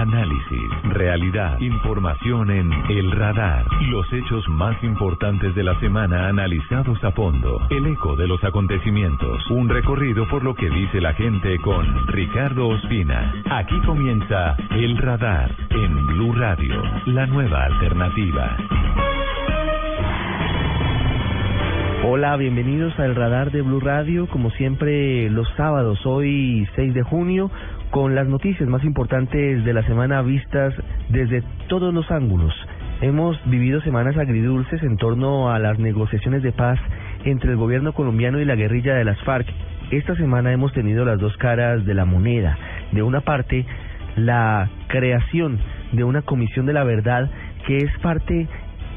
Análisis, realidad, información en El Radar. Los hechos más importantes de la semana analizados a fondo. El eco de los acontecimientos. Un recorrido por lo que dice la gente con Ricardo Ospina. Aquí comienza El Radar en Blue Radio, la nueva alternativa. Hola, bienvenidos al radar de Blue Radio, como siempre los sábados, hoy 6 de junio, con las noticias más importantes de la semana vistas desde todos los ángulos. Hemos vivido semanas agridulces en torno a las negociaciones de paz entre el gobierno colombiano y la guerrilla de las FARC. Esta semana hemos tenido las dos caras de la moneda. De una parte, la creación de una comisión de la verdad que es parte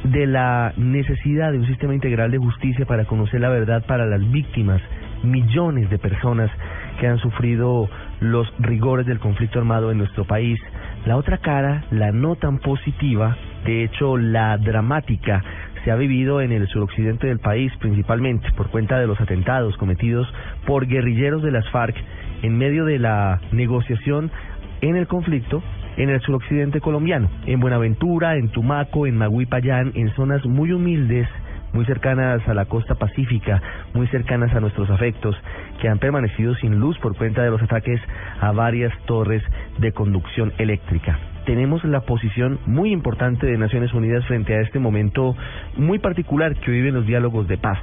de la necesidad de un sistema integral de justicia para conocer la verdad para las víctimas, millones de personas que han sufrido los rigores del conflicto armado en nuestro país. La otra cara, la no tan positiva, de hecho la dramática, se ha vivido en el suroccidente del país, principalmente por cuenta de los atentados cometidos por guerrilleros de las FARC en medio de la negociación en el conflicto en el suroccidente colombiano, en Buenaventura, en Tumaco, en Maguipayán, en zonas muy humildes, muy cercanas a la costa pacífica, muy cercanas a nuestros afectos, que han permanecido sin luz por cuenta de los ataques a varias torres de conducción eléctrica. Tenemos la posición muy importante de Naciones Unidas frente a este momento muy particular que viven los diálogos de paz.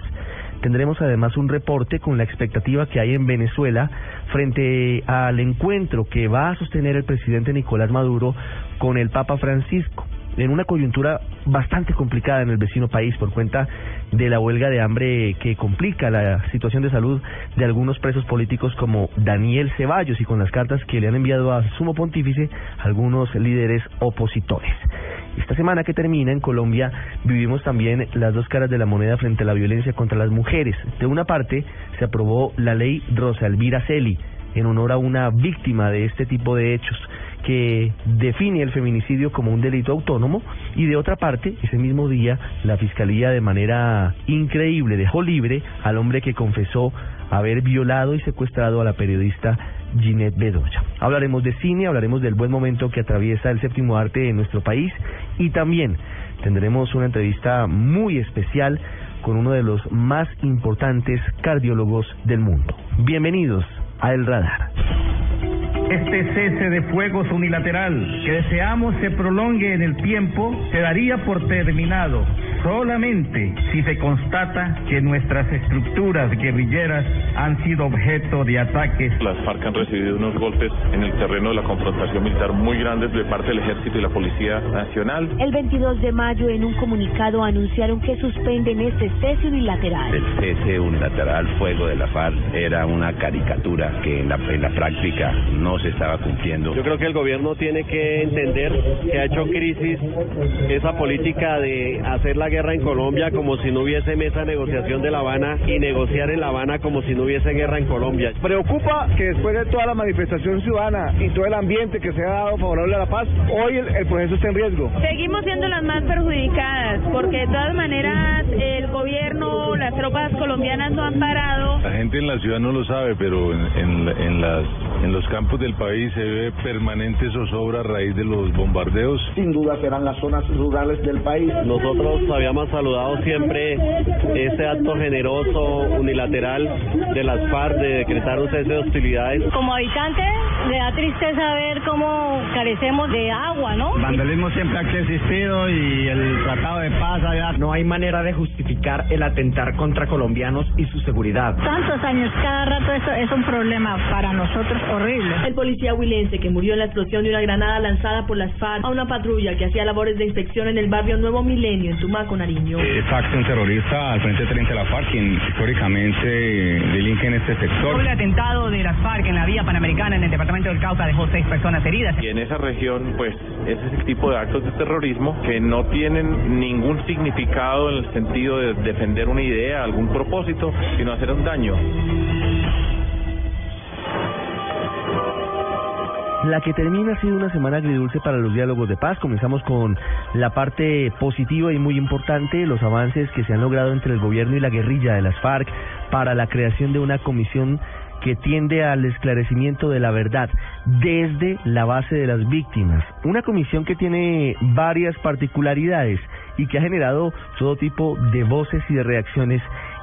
Tendremos además un reporte con la expectativa que hay en Venezuela frente al encuentro que va a sostener el presidente Nicolás Maduro con el Papa Francisco en una coyuntura bastante complicada en el vecino país por cuenta de la huelga de hambre que complica la situación de salud de algunos presos políticos como Daniel Ceballos y con las cartas que le han enviado a sumo pontífice algunos líderes opositores. Esta semana que termina en Colombia vivimos también las dos caras de la moneda frente a la violencia contra las mujeres. De una parte se aprobó la ley Rosa Elvira Celi en honor a una víctima de este tipo de hechos que define el feminicidio como un delito autónomo y de otra parte, ese mismo día, la Fiscalía de manera increíble dejó libre al hombre que confesó haber violado y secuestrado a la periodista Ginette Bedoya. Hablaremos de cine, hablaremos del buen momento que atraviesa el séptimo arte en nuestro país y también tendremos una entrevista muy especial con uno de los más importantes cardiólogos del mundo. Bienvenidos a El Radar. Este cese de fuegos unilateral que deseamos se prolongue en el tiempo se daría por terminado solamente si se constata que nuestras estructuras guerrilleras han sido objeto de ataques. Las FARC han recibido unos golpes en el terreno de la confrontación militar muy grandes de parte del Ejército y la Policía Nacional. El 22 de mayo en un comunicado anunciaron que suspenden este cese unilateral. El cese unilateral fuego de la FARC era una caricatura que en la, en la práctica no se estaba cumpliendo. Yo creo que el gobierno tiene que entender que ha hecho crisis esa política de hacer la guerra en Colombia como si no hubiese mesa de negociación de La Habana y negociar en La Habana como si no hubiese guerra en Colombia. Preocupa que después de toda la manifestación ciudadana y todo el ambiente que se ha dado favorable a la paz, hoy el, el proceso está en riesgo. Seguimos siendo las más perjudicadas porque de todas maneras el gobierno, las tropas colombianas no han parado. La gente en la ciudad no lo sabe, pero en, en, en las en los campos del país se ve permanente zozobra a raíz de los bombardeos. Sin duda serán las zonas rurales del país. Nosotros habíamos saludado siempre ese acto generoso, unilateral de las FARC de decretar un cese de hostilidades. Como habitante le da tristeza ver cómo carecemos de agua, ¿no? El vandalismo siempre ha existido y el tratado de paz allá. No hay manera de justificar el atentar contra colombianos y su seguridad. Tantos años, cada rato eso es un problema para nosotros horrible. El policía huilense que murió en la explosión de una granada lanzada por las FARC a una patrulla que hacía labores de inspección en el barrio Nuevo Milenio, en Tumaco, Nariño. Es facto un terrorista al frente 30 de la FARC, quien históricamente delinque en este sector. El atentado de las FARC en la vía panamericana en el departamento del Cauca dejó seis personas heridas. Y en esa región, pues, es ese tipo de actos de terrorismo que no tienen ningún significado en el sentido de defender una idea, algún propósito, sino hacer un daño. La que termina ha sido una semana agridulce para los diálogos de paz. Comenzamos con la parte positiva y muy importante, los avances que se han logrado entre el gobierno y la guerrilla de las FARC para la creación de una comisión que tiende al esclarecimiento de la verdad desde la base de las víctimas. Una comisión que tiene varias particularidades y que ha generado todo tipo de voces y de reacciones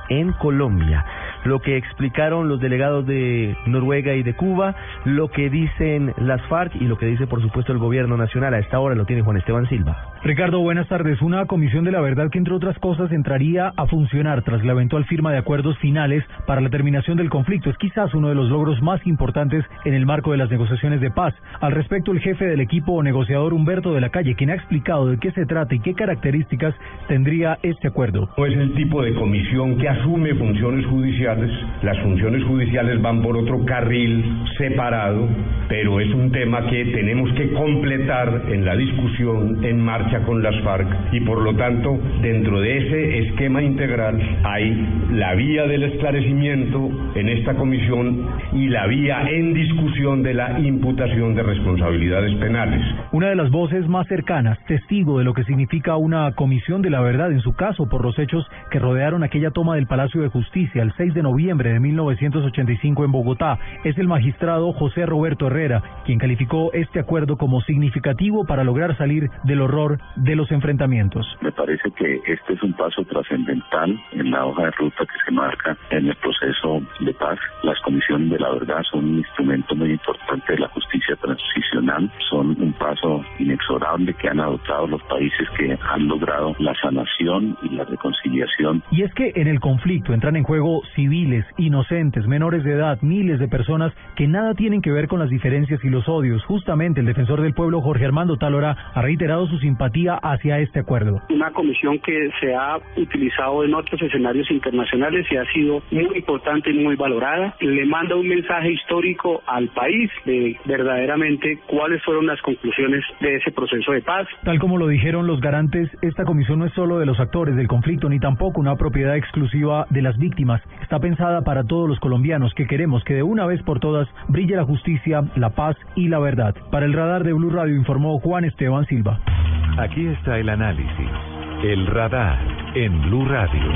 en Colombia. Lo que explicaron los delegados de Noruega y de Cuba, lo que dicen las FARC y lo que dice por supuesto el gobierno nacional. A esta hora lo tiene Juan Esteban Silva. Ricardo, buenas tardes. Una comisión de la verdad que entre otras cosas entraría a funcionar tras la eventual firma de acuerdos finales para la terminación del conflicto. Es quizás uno de los logros más importantes en el marco de las negociaciones de paz. Al respecto, el jefe del equipo negociador Humberto de la Calle, quien ha explicado de qué se trata y qué características tendría este acuerdo. No es el tipo de comisión que asume funciones judiciales. Las funciones judiciales van por otro carril separado, pero es un tema que tenemos que completar en la discusión en con las FARC y por lo tanto dentro de ese esquema integral hay la vía del esclarecimiento en esta comisión y la vía en discusión de la imputación de responsabilidades penales. Una de las voces más cercanas, testigo de lo que significa una comisión de la verdad en su caso por los hechos que rodearon aquella toma del Palacio de Justicia el 6 de noviembre de 1985 en Bogotá, es el magistrado José Roberto Herrera, quien calificó este acuerdo como significativo para lograr salir del horror de los enfrentamientos. Me parece que este es un paso trascendental en la hoja de ruta que se marca en el proceso de paz. Las comisiones de la verdad son un instrumento muy importante de la justicia transicional, son un paso inexorable que han adoptado los países que han logrado la sanación y la reconciliación. Y es que en el conflicto entran en juego civiles, inocentes, menores de edad, miles de personas que nada tienen que ver con las diferencias y los odios. Justamente el defensor del pueblo Jorge Armando Talora ha reiterado su simpatía hacia este acuerdo. Una comisión que se ha utilizado en otros escenarios internacionales y ha sido muy importante y muy valorada. Le manda un mensaje histórico al país de verdaderamente cuáles fueron las conclusiones de ese proceso de paz. Tal como lo dijeron los garantes, esta comisión no es solo de los actores del conflicto ni tampoco una propiedad exclusiva de las víctimas. Está pensada para todos los colombianos que queremos que de una vez por todas brille la justicia, la paz y la verdad. Para el radar de Blue Radio informó Juan Esteban Silva. Aquí está el análisis. El radar en Blue Radio.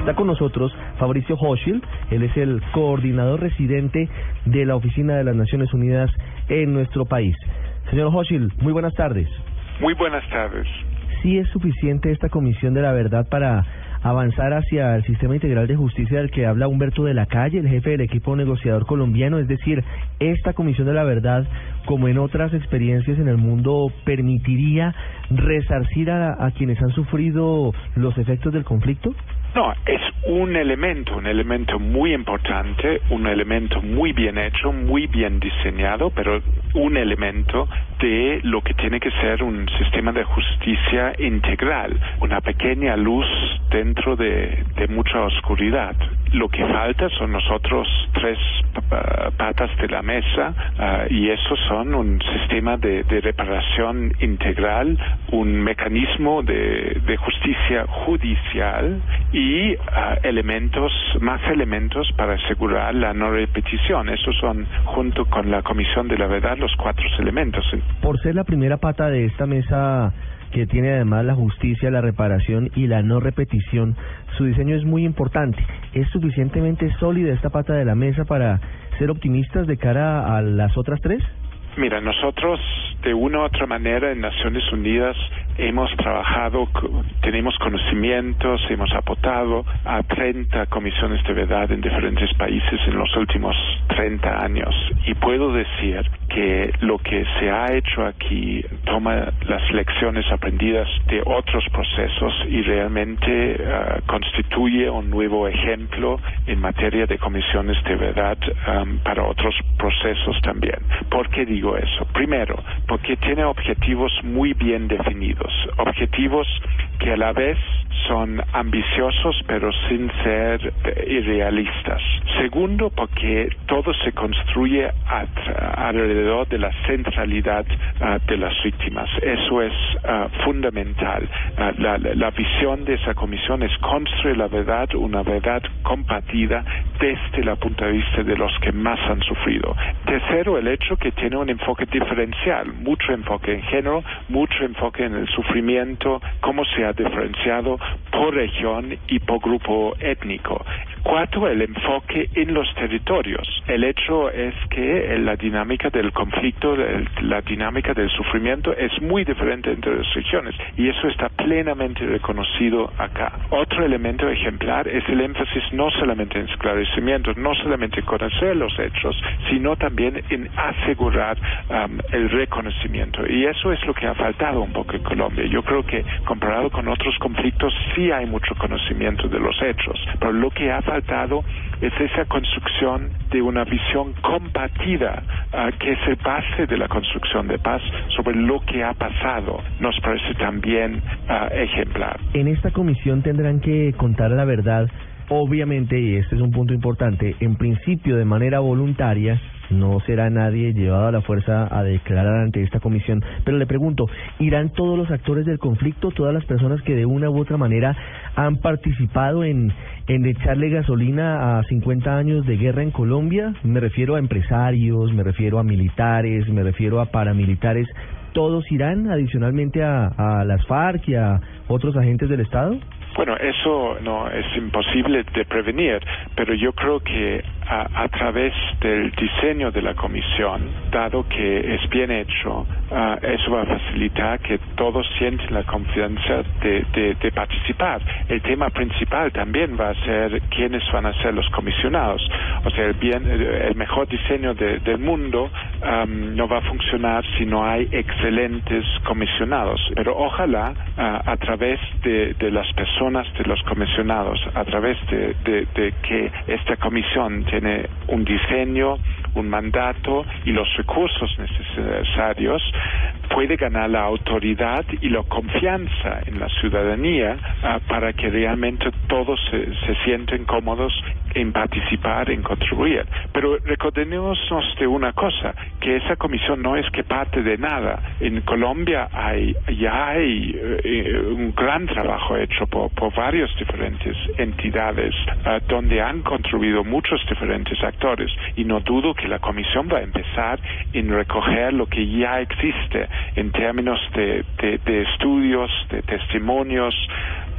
Está con nosotros Fabricio Hochil, él es el coordinador residente de la Oficina de las Naciones Unidas en nuestro país. Señor Hochil, muy buenas tardes. Muy buenas tardes. ¿Sí es suficiente esta Comisión de la Verdad para avanzar hacia el sistema integral de justicia del que habla Humberto de la Calle, el jefe del equipo negociador colombiano, es decir, esta Comisión de la Verdad, como en otras experiencias en el mundo, permitiría resarcir a, a quienes han sufrido los efectos del conflicto? No, es un elemento, un elemento muy importante, un elemento muy bien hecho, muy bien diseñado, pero un elemento de lo que tiene que ser un sistema de justicia integral, una pequeña luz dentro de, mucha oscuridad. Lo que falta son nosotros tres patas de la mesa ah, y esos son un sistema de, reparación integral, un mecanismo de, de justicia judicial y ah, elementos, más elementos para asegurar la no repetición. Esos son, junto con la Comisión de la Verdad, los cuatro elementos. Por ser la primera pata de esta mesa que tiene además la justicia, la reparación y la no repetición, su diseño es muy importante. ¿Es suficientemente sólida esta pata de la mesa para ser optimistas de cara a las otras tres? Mira, nosotros de una u otra manera en Naciones Unidas hemos trabajado, tenemos conocimientos, hemos aportado a 30 comisiones de verdad en diferentes países en los últimos 30 años. Y puedo decir que lo que se ha hecho aquí toma las lecciones aprendidas de otros procesos y realmente uh, constituye un nuevo ejemplo en materia de comisiones de verdad um, para otros procesos también. ¿Por qué digo eso? Primero, porque tiene objetivos muy bien definidos objetivos que a la vez son ambiciosos pero sin ser irrealistas. Segundo, porque todo se construye alrededor de la centralidad ah, de las víctimas. Eso es ah, fundamental. Ah, la, la, visión de esa comisión es construir la verdad, una verdad compartida desde el punto de vista de los que más han sufrido. Tercero, el hecho que tiene un enfoque diferencial, mucho enfoque en género, mucho enfoque en el sufrimiento, cómo se está diferenciado por región y por grupo étnico. Cuatro, el enfoque en los territorios. El hecho es que la dinámica del conflicto, la dinámica del sufrimiento es muy diferente entre las regiones y eso está plenamente reconocido acá. Otro elemento ejemplar es el énfasis no solamente en esclarecimiento, no solamente en conocer los hechos, sino también en asegurar el reconocimiento. Y eso es lo que ha faltado un poco en Colombia. Yo creo que comparado con otros conflictos sí hay mucho conocimiento de los hechos, pero lo que ha faltado es esa construcción de una visión compartida ah, que es el base de la construcción de paz sobre lo que ha pasado. Nos parece también ah, ejemplar. En esta comisión tendrán que contar la verdad obviamente, y este es un punto importante, en principio de manera voluntaria, no será nadie llevado a la fuerza a declarar ante esta comisión. Pero le pregunto, ¿irán todos los actores del conflicto, todas las personas que de una u otra manera han participado en, en echarle gasolina a 50 años de guerra en Colombia? Me refiero a empresarios, me refiero a militares, me refiero a paramilitares. ¿Todos irán adicionalmente a, a las FARC y a otros agentes del Estado? Bueno, eso no es imposible de prevenir, pero yo creo que a, través del diseño de la comisión, dado que es bien hecho, ah, eso va a facilitar que todos sienten la confianza de, de, participar. El tema principal también va a ser quiénes van a ser los comisionados. O sea, el, bien, el mejor diseño del mundo no va a funcionar si no hay excelentes comisionados. Pero ojalá ah, a través de, de las personas de los comisionados a través de, de, que esta comisión tiene un diseño, un mandato y los recursos necesarios, puede ganar la autoridad y la confianza en la ciudadanía ah, para que realmente todos se, se sienten cómodos en participar, en contribuir. Pero recordémonos de una cosa, que esa comisión no es que parte de nada. En Colombia hay, ya hay eh, un gran trabajo hecho por, por varias diferentes entidades ah, donde han contribuido muchos diferentes actores y no dudo que la comisión va a empezar en recoger lo que ya existe en términos de, de, de estudios, de testimonios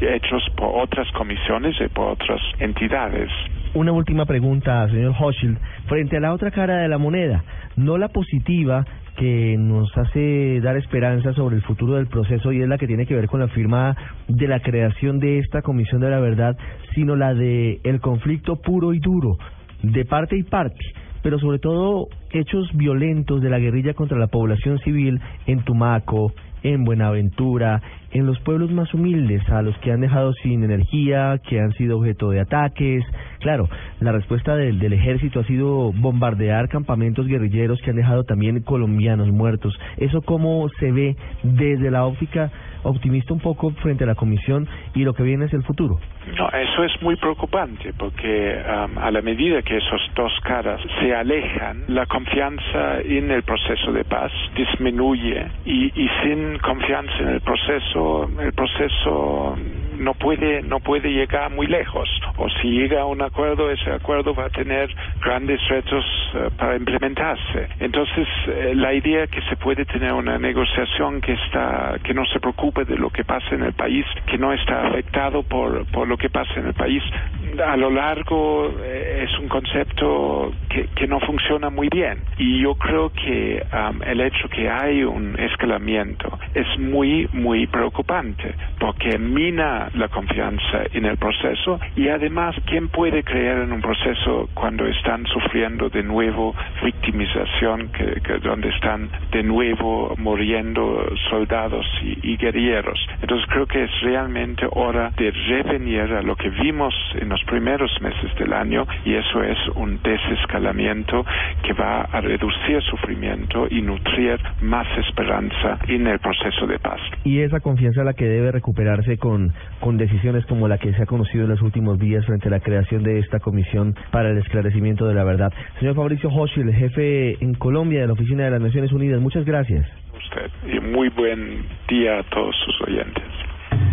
hechos por otras comisiones y por otras entidades. Una última pregunta, señor Hochschild. Frente a la otra cara de la moneda, no la positiva que nos hace dar esperanza sobre el futuro del proceso y es la que tiene que ver con la firma de la creación de esta Comisión de la Verdad, sino la de el conflicto puro y duro, de parte y parte, pero sobre todo hechos violentos de la guerrilla contra la población civil en Tumaco, en Buenaventura, en los pueblos más humildes, a los que han dejado sin energía, que han sido objeto de ataques. Claro, la respuesta del, del ejército ha sido bombardear campamentos guerrilleros que han dejado también colombianos muertos. ¿Eso cómo se ve desde la óptica optimista un poco frente a la comisión y lo que viene es el futuro? No, eso es muy preocupante porque um, a la medida que esos dos caras se alejan, la confianza en el proceso de paz disminuye y, y sin confianza en el proceso el proceso no puede no puede llegar muy lejos. O si llega a un acuerdo ese acuerdo va a tener grandes retos eh, para implementarse. Entonces eh, la idea que se puede tener una negociación que está que no se preocupe de lo que pasa en el país que no está afectado por por lo que pasa en el país. A lo largo eh, es un concepto que, que no funciona muy bien. Y yo creo que el hecho que hay un escalamiento es muy muy preocupante porque mina la confianza en el proceso y además quién puede creer en un proceso cuando están sufriendo de nuevo victimización que, donde están de nuevo muriendo soldados y, y guerrilleros entonces creo que es realmente hora de revenir a lo que vimos en los primeros meses del año y eso es un desescalamiento que va a reducir sufrimiento y nutrir más esperanza en el proceso de paz. Y esa confianza la que debe recuperarse con, con decisiones como la que se ha conocido en los últimos días frente a la creación de esta comisión para el esclarecimiento de la verdad. Señor Fabricio Hoshi, el jefe en Colombia de la Oficina de las Naciones Unidas, muchas gracias. Usted y muy buen día a todos sus oyentes.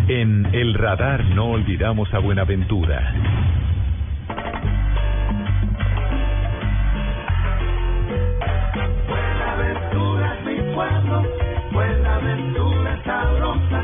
En El Radar no olvidamos a Buenaventura. Buenaventura es mi pueblo, Buenaventura es sabrosa,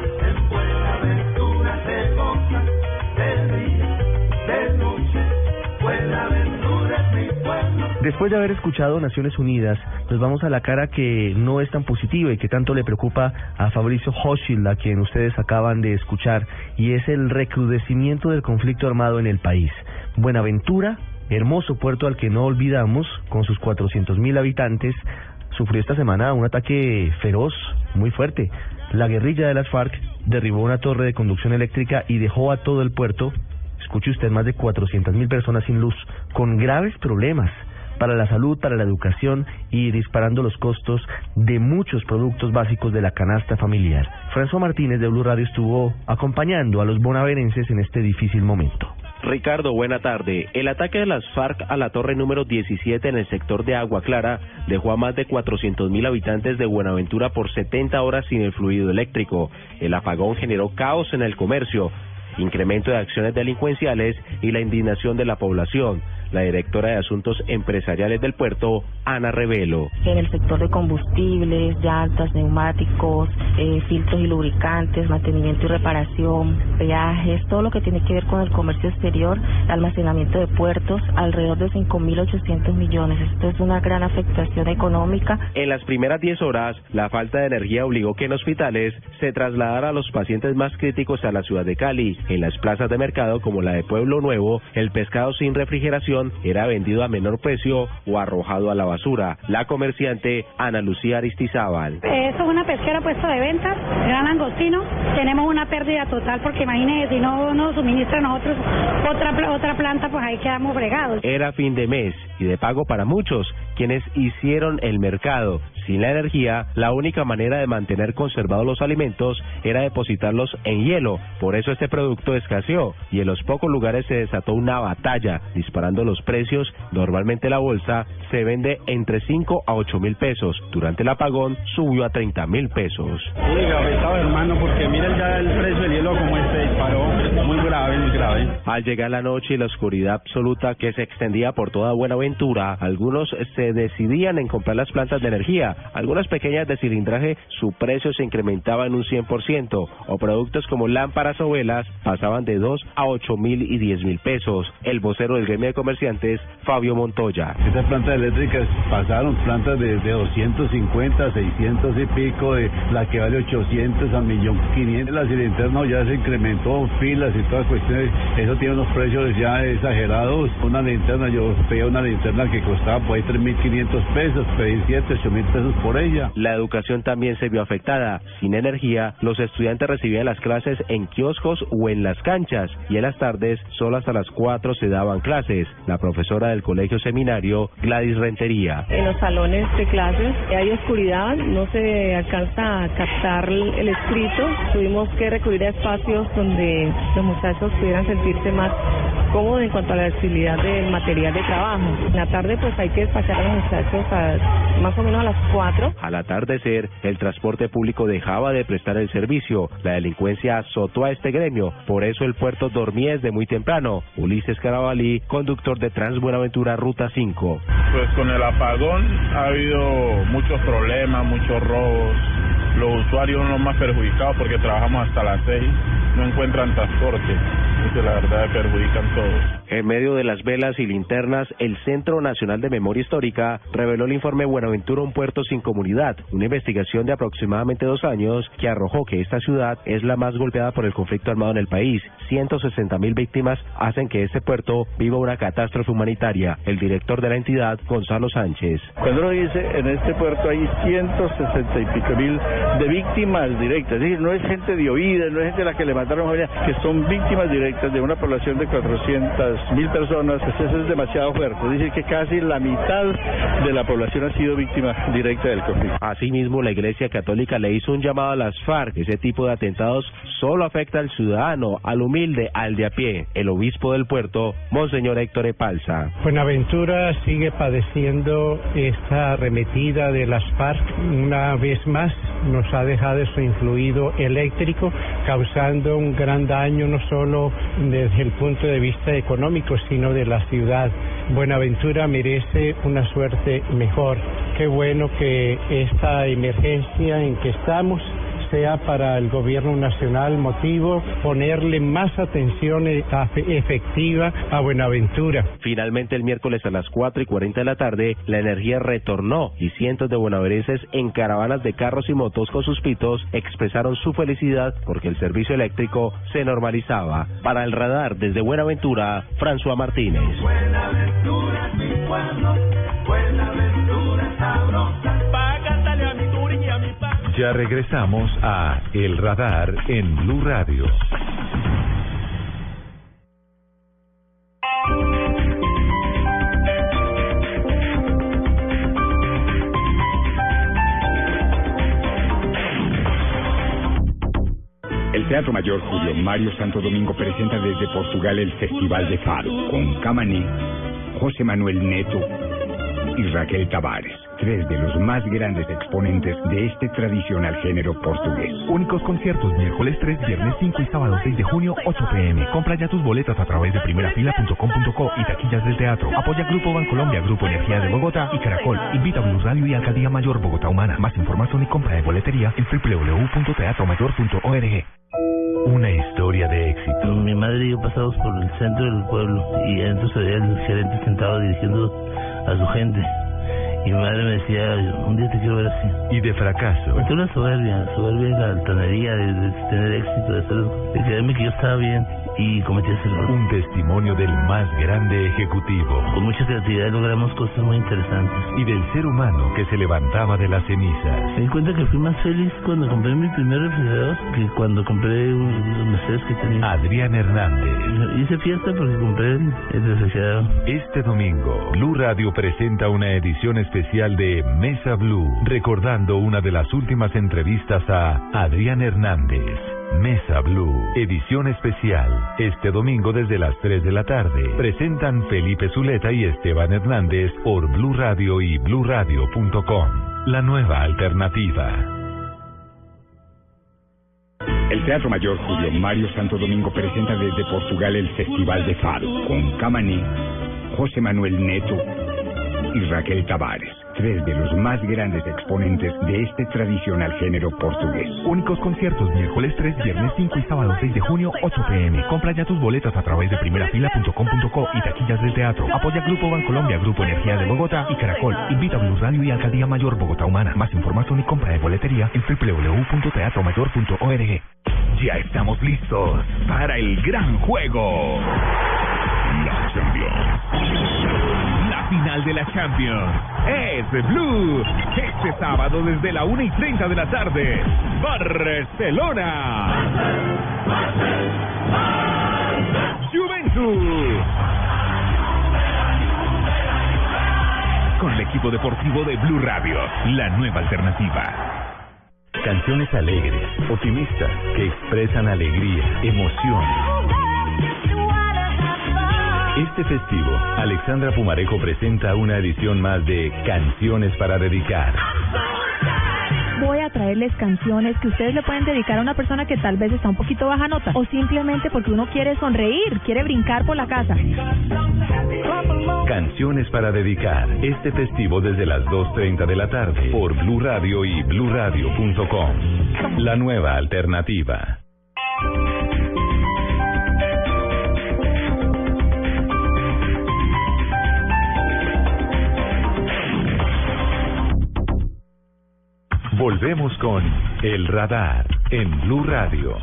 Después de haber escuchado Naciones Unidas, nos vamos a la cara que no es tan positiva y que tanto le preocupa a Fabricio Hochschild, a quien ustedes acaban de escuchar, y es el recrudecimiento del conflicto armado en el país. Buenaventura, hermoso puerto al que no olvidamos, con sus 400.000 habitantes, sufrió esta semana un ataque feroz, muy fuerte. La guerrilla de las FARC derribó una torre de conducción eléctrica y dejó a todo el puerto, escuche usted, más de 400.000 personas sin luz, con graves problemas para la salud, para la educación y disparando los costos de muchos productos básicos de la canasta familiar. François Martínez de Blue Radio estuvo acompañando a los bonaverenses en este difícil momento. Ricardo, buena tarde. El ataque de las FARC a la torre número 17 en el sector de Agua Clara dejó a más de 400.000 habitantes de Buenaventura por 70 horas sin el fluido eléctrico. El apagón generó caos en el comercio, incremento de acciones delincuenciales y la indignación de la población la directora de Asuntos Empresariales del puerto, Ana Revelo. En el sector de combustibles, llantas, neumáticos, eh, filtros y lubricantes, mantenimiento y reparación, peajes, todo lo que tiene que ver con el comercio exterior, almacenamiento de puertos, alrededor de 5.800 millones. Esto es una gran afectación económica. En las primeras 10 horas, la falta de energía obligó que en hospitales se trasladara a los pacientes más críticos a la ciudad de Cali. En las plazas de mercado como la de Pueblo Nuevo, el pescado sin refrigeración era vendido a menor precio o arrojado a la basura. La comerciante Ana Lucía Aristizábal. Eso es una pesquera puesta de venta, gran langostino. Tenemos una pérdida total porque imagínese, si no nos suministra a nosotros otra, otra planta, pues ahí quedamos fregados. Era fin de mes y de pago para muchos quienes hicieron el mercado. Sin la energía, la única manera de mantener conservados los alimentos era depositarlos en hielo. Por eso este producto escaseó y en los pocos lugares se desató una batalla, disparando los precios. Normalmente la bolsa se vende entre 5 a 8 mil pesos. Durante el apagón subió a 30 mil pesos. Sí, hermano, porque miren ya el precio del hielo como se disparó. Muy grave, muy grave. Al llegar la noche y la oscuridad absoluta que se extendía por toda Buenaventura, algunos se decidían en comprar las plantas de energía. Algunas pequeñas de cilindraje, su precio se incrementaba en un 100%, o productos como lámparas o velas pasaban de 2 a 8 mil y 10 mil pesos. El vocero del gremio de comerciantes, Fabio Montoya. Estas plantas eléctricas pasaron plantas de, de 250, 600 y pico, de la que vale 800 a 1.500.000. La cilinterna ya se incrementó, filas y todas cuestiones. Eso tiene unos precios ya exagerados. Una linterna, yo pedía una linterna que costaba pues 3.500 pesos, pedí 7, 8 mil pesos por ella. La educación también se vio afectada. Sin energía, los estudiantes recibían las clases en kioscos o en las canchas y en las tardes solo hasta las 4 se daban clases. La profesora del colegio seminario, Gladys Rentería. En los salones de clases hay oscuridad, no se alcanza a captar el escrito. Tuvimos que recurrir a espacios donde los muchachos pudieran sentirse más cómodos en cuanto a la accesibilidad del material de trabajo. En la tarde pues hay que despachar a los muchachos a, más o menos a las 4. Al atardecer, el transporte público dejaba de prestar el servicio. La delincuencia azotó a este gremio, por eso el puerto dormía desde muy temprano. Ulises Carabalí, conductor de Transbuenaventura Ruta 5. Pues con el apagón ha habido muchos problemas, muchos robos. Los usuarios son los más perjudicados porque trabajamos hasta las 6, no encuentran transporte que la verdad perjudican todos. En medio de las velas y linternas, el Centro Nacional de Memoria Histórica reveló el informe Buenaventura, un puerto sin comunidad, una investigación de aproximadamente dos años que arrojó que esta ciudad es la más golpeada por el conflicto armado en el país. 160 mil víctimas hacen que este puerto viva una catástrofe humanitaria. El director de la entidad, Gonzalo Sánchez. Cuando uno dice en este puerto hay 160 y pico mil de víctimas directas, es decir, no es gente de oídas, no es gente a la que le mataron a que son víctimas directas de una población de 400 mil personas, pues eso es demasiado fuerte. Es decir, que casi la mitad de la población ha sido víctima directa del conflicto. Asimismo, la Iglesia Católica le hizo un llamado a las FARC. Ese tipo de atentados solo afecta al ciudadano, al humilde, al de a pie. El obispo del puerto, Monseñor Héctor Buenaventura sigue padeciendo esta arremetida de las FARC. Una vez más nos ha dejado su influido eléctrico, causando un gran daño no solo desde el punto de vista económico, sino de la ciudad. Buenaventura merece una suerte mejor. Qué bueno que esta emergencia en que estamos sea para el gobierno nacional motivo ponerle más atención e- efectiva a Buenaventura. Finalmente, el miércoles a las 4 y 40 de la tarde, la energía retornó y cientos de buenaverenses en caravanas de carros y motos con sus pitos expresaron su felicidad porque el servicio eléctrico se normalizaba. Para el radar desde Buenaventura, François Martínez. Buenaventura, mi pueblo, Buenaventura sabrosa. Ya regresamos a El Radar en Blue Radio. El Teatro Mayor Julio Mario Santo Domingo presenta desde Portugal el Festival de Faro con Camané, José Manuel Neto y Raquel Tavares, tres de los más grandes exponentes de este tradicional género portugués. Únicos conciertos miércoles 3, viernes 5 y sábado 6 de junio, 8 pm. Compra ya tus boletas a través de primerafila.com.co y taquillas del teatro. Apoya Grupo Bancolombia, Grupo Energía de Bogotá y Caracol. Invita a Blue Radio y Alcaldía Mayor Bogotá Humana. Más información y compra de boletería en www.teatromayor.org. Una historia de éxito. Mi madre y yo pasamos por el centro del pueblo y entonces el gerente sentado dirigiendo a su gente. Y mi madre me decía, un día te quiero ver así. Y de fracaso. Porque una soberbia, soberbia es la altanería de, de tener éxito, de, hacer, de creerme que yo estaba bien y cometí ese error. Un testimonio del más grande ejecutivo. Con mucha creatividad logramos cosas muy interesantes. Y del ser humano que se levantaba de las cenizas. Me di cuenta que fui más feliz cuando compré mi primer refrigerador que cuando compré un- los Mercedes que tenía. Adrián Hernández. Hice fiesta porque compré el el refrigerador. Este domingo, Blue Radio presenta una edición especial de Mesa Blue, recordando una de las últimas entrevistas a Adrián Hernández. Mesa Blue, edición especial. Este domingo desde las 3 de la tarde. Presentan Felipe Zuleta y Esteban Hernández por Blue Radio y bluradio.com. La nueva alternativa. El Teatro Mayor Julio Mario Santo Domingo presenta desde Portugal el Festival de Faro con Camané, José Manuel Neto y Raquel Tavares, tres de los más grandes exponentes de este tradicional género portugués. Únicos conciertos miércoles 3, viernes 5 y sábado 6 de junio, 8 pm. Compra ya tus boletas a través de primerafila.com.co y taquillas del teatro. Apoya Grupo Bancolombia, Grupo Energía de Bogotá y Caracol. Invita a Blue Radio y Alcaldía Mayor Bogotá Humana. Más información y compra de boletería en www.teatromayor.org. Ya estamos listos para el gran juego. La Champions es de Blue. Este sábado desde la 1 y 30 de la tarde. Barcelona. Juventus. Con el equipo deportivo de Blue Radio, la nueva alternativa. Canciones alegres, optimistas, que expresan alegría, emoción. Este festivo, Alexandra Pumarejo presenta una edición más de Canciones para dedicar. Voy a traerles canciones que ustedes le pueden dedicar a una persona que tal vez está un poquito baja nota o simplemente porque uno quiere sonreír, quiere brincar por la casa. Canciones para dedicar. Este festivo desde las 2.30 de la tarde por Blue Radio y bluradio.com. La nueva alternativa. Volvemos con El Radar en Blue Radio.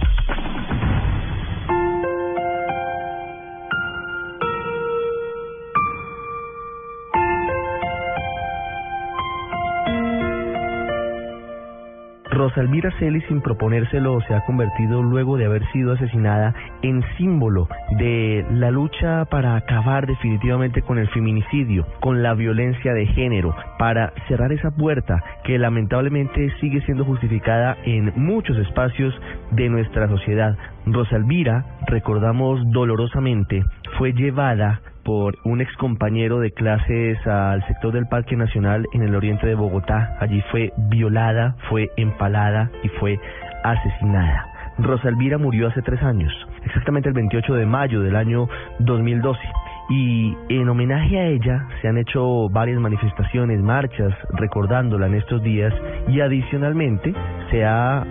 Rosalvira Celis, sin proponérselo, se ha convertido luego de haber sido asesinada en símbolo de la lucha para acabar definitivamente con el feminicidio, con la violencia de género, para cerrar esa puerta que lamentablemente sigue siendo justificada en muchos espacios de nuestra sociedad. Rosalvira, recordamos dolorosamente, fue llevada por un ex compañero de clases al sector del Parque Nacional en el oriente de Bogotá. Allí fue violada, fue empalada y fue asesinada. Rosalvira murió hace tres años, exactamente el 28 de mayo del año 2012. Y en homenaje a ella se han hecho varias manifestaciones, marchas, recordándola en estos días y adicionalmente se ha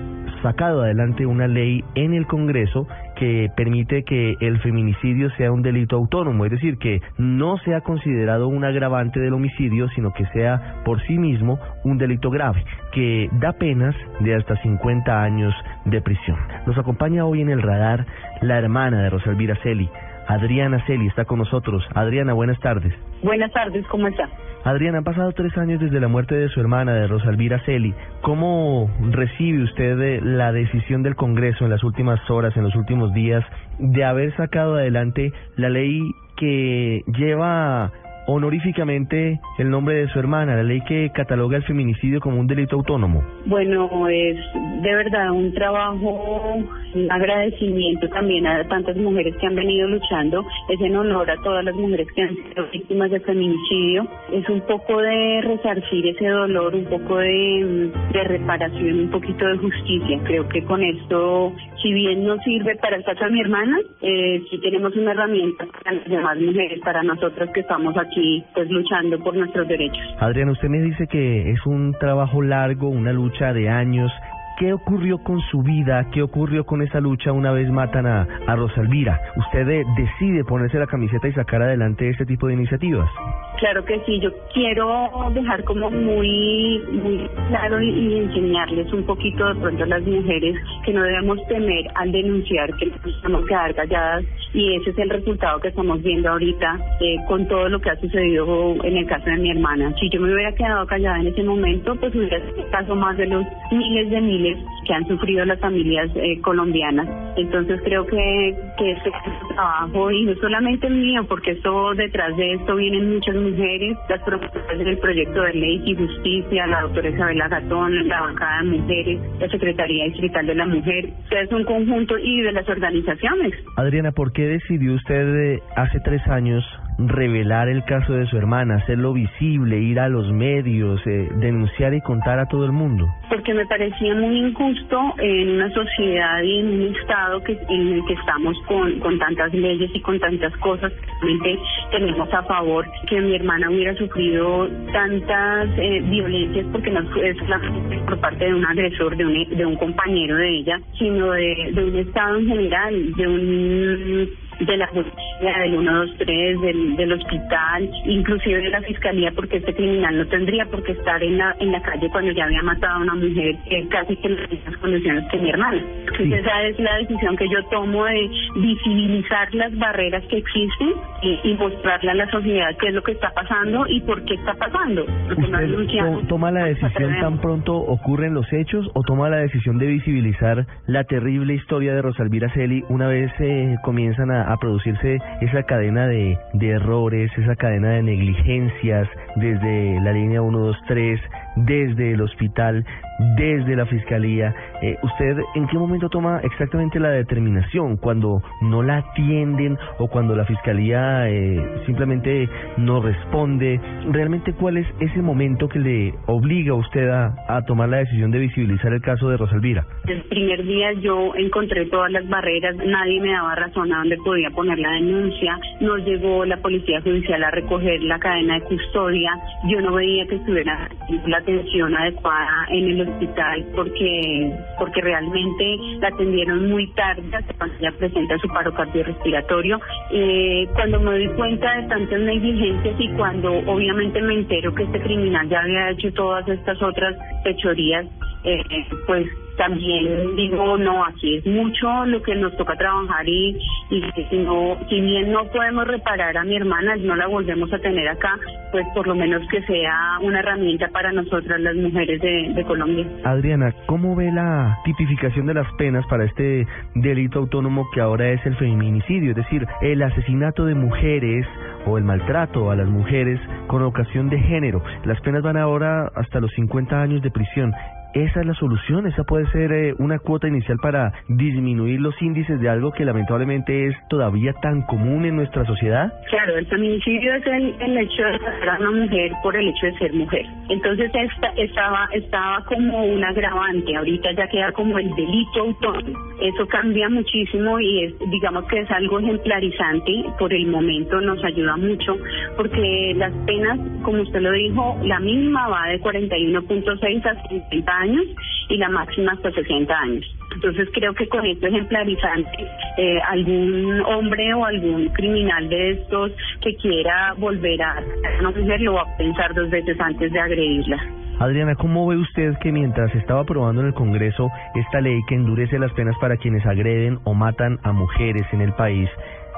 sacado adelante una ley en el Congreso que permite que el feminicidio sea un delito autónomo, es decir, que no sea considerado un agravante del homicidio, sino que sea por sí mismo un delito grave, que da penas de hasta 50 años de prisión. Nos acompaña hoy en el radar la hermana de Rosalvira Celi, Adriana Celi, está con nosotros. Adriana, buenas tardes. Buenas tardes, ¿cómo está? Adriana, han pasado tres años desde la muerte de su hermana, de Rosalvira Celi. ¿Cómo recibe usted eh, la decisión del Congreso en las últimas horas, en los últimos días, de haber sacado adelante la ley que lleva honoríficamente el nombre de su hermana, la ley que cataloga el feminicidio como un delito autónomo? Bueno, es de verdad un trabajo, un agradecimiento también a tantas mujeres que han venido luchando, es en honor a todas las mujeres que han sido víctimas de feminicidio, es un poco de resarcir ese dolor, un poco de, reparación, un poquito de justicia. Creo que con esto, si bien no sirve para el caso de mi hermana, eh, sí tenemos una herramienta para las demás mujeres, para nosotras que estamos aquí y pues luchando por nuestros derechos. Adriana, usted me dice que es un trabajo largo, una lucha de años. ¿Qué ocurrió con su vida? ¿Qué ocurrió con esa lucha una vez matan a, a Rosalvira? ¿Usted eh, decide ponerse la camiseta y sacar adelante este tipo de iniciativas? Claro que sí, yo quiero dejar como muy, muy claro y, enseñarles un poquito de pronto a las mujeres que no debemos temer al denunciar que que quedar calladas y ese es el resultado que estamos viendo ahorita eh, con todo lo que ha sucedido en el caso de mi hermana. Si yo me hubiera quedado callada en ese momento, pues hubiera sido caso más de los miles de miles que han sufrido las familias eh, colombianas. Entonces creo que, que este trabajo y no solamente mío, porque esto detrás de esto vienen muchas mujeres, las promotoras del proyecto de ley y justicia, la doctora Isabela Gatón, la bancada de mujeres, la Secretaría Distrital de la Mujer, es un conjunto y de las organizaciones. Adriana, ¿por qué decidió usted eh, hace tres años revelar el caso de su hermana, hacerlo visible, ir a los medios, eh, denunciar y contar a todo el mundo? Porque me parecía muy injusto en una sociedad y en un estado que en el que estamos con, con tantas leyes y con tantas cosas que realmente tenemos a favor que mi hermana hubiera sufrido tantas eh, violencias porque no es por parte de un agresor, de un, de un compañero de ella, sino de, de un estado en general, de un de la justicia, del 123, del, del hospital, inclusive de la fiscalía, porque este criminal no tendría por qué estar en la, en la calle cuando ya había matado a una mujer eh, casi que en las mismas condiciones que mi hermana. Entonces esa es la decisión que yo tomo de visibilizar las barreras que existen y, y mostrarle a la sociedad qué es lo que está pasando y por qué está pasando. ¿Usted toma la decisión tan pronto ocurren los hechos o toma la decisión de visibilizar la terrible historia de Rosalvira Celi una vez eh, comienzan a, a producirse esa cadena de, de errores, esa cadena de negligencias desde la línea 123, desde el hospital, desde la fiscalía? Eh, ¿Usted en qué momento toma exactamente la determinación? ¿Cuando no la atienden o cuando la fiscalía eh, simplemente no responde? ¿Realmente cuál es ese momento que le obliga a usted a, a tomar la decisión de visibilizar el caso de Rosalvira? El primer día yo encontré todas las barreras, nadie me daba razón a dónde podía poner la denuncia, no llegó la policía judicial a recoger la cadena de custodia, yo no veía que estuviera la atención adecuada en el hospital porque porque realmente la atendieron muy tarde cuando ella presenta su paro cardiorrespiratorio. Eh, cuando me doy cuenta de tantas negligencias y cuando obviamente me entero que este criminal ya había hecho todas estas otras fechorías, eh, pues también digo no aquí es mucho lo que nos toca trabajar y, y si no si bien no podemos reparar a mi hermana no la volvemos a tener acá pues por lo menos que sea una herramienta para nosotras las mujeres de, de Colombia Adriana, ¿cómo ve la tipificación de las penas para este delito autónomo que ahora es el feminicidio? Es decir, el asesinato de mujeres o el maltrato a las mujeres con ocasión de género. Las penas van ahora hasta los 50 años de prisión. ¿Esa es la solución? ¿Esa puede ser eh, una cuota inicial para disminuir los índices de algo que lamentablemente es todavía tan común en nuestra sociedad? Claro, el feminicidio es el, el hecho de matar a una mujer por el hecho de ser mujer. Entonces esta, estaba estaba como un agravante, ahorita ya queda como el delito autónomo. Eso cambia muchísimo y es, digamos que es algo ejemplarizante, por el momento nos ayuda mucho, porque las penas, como usted lo dijo, la mínima va de 41.6 a 50 años y la máxima hasta 60 años. Entonces creo que con esto ejemplarizante, eh, algún hombre o algún criminal de estos que quiera volver a una mujer lo va a pensar dos veces antes de agredirla. Adriana, ¿cómo ve usted que mientras estaba aprobando en el Congreso esta ley que endurece las penas para quienes agreden o matan a mujeres en el país,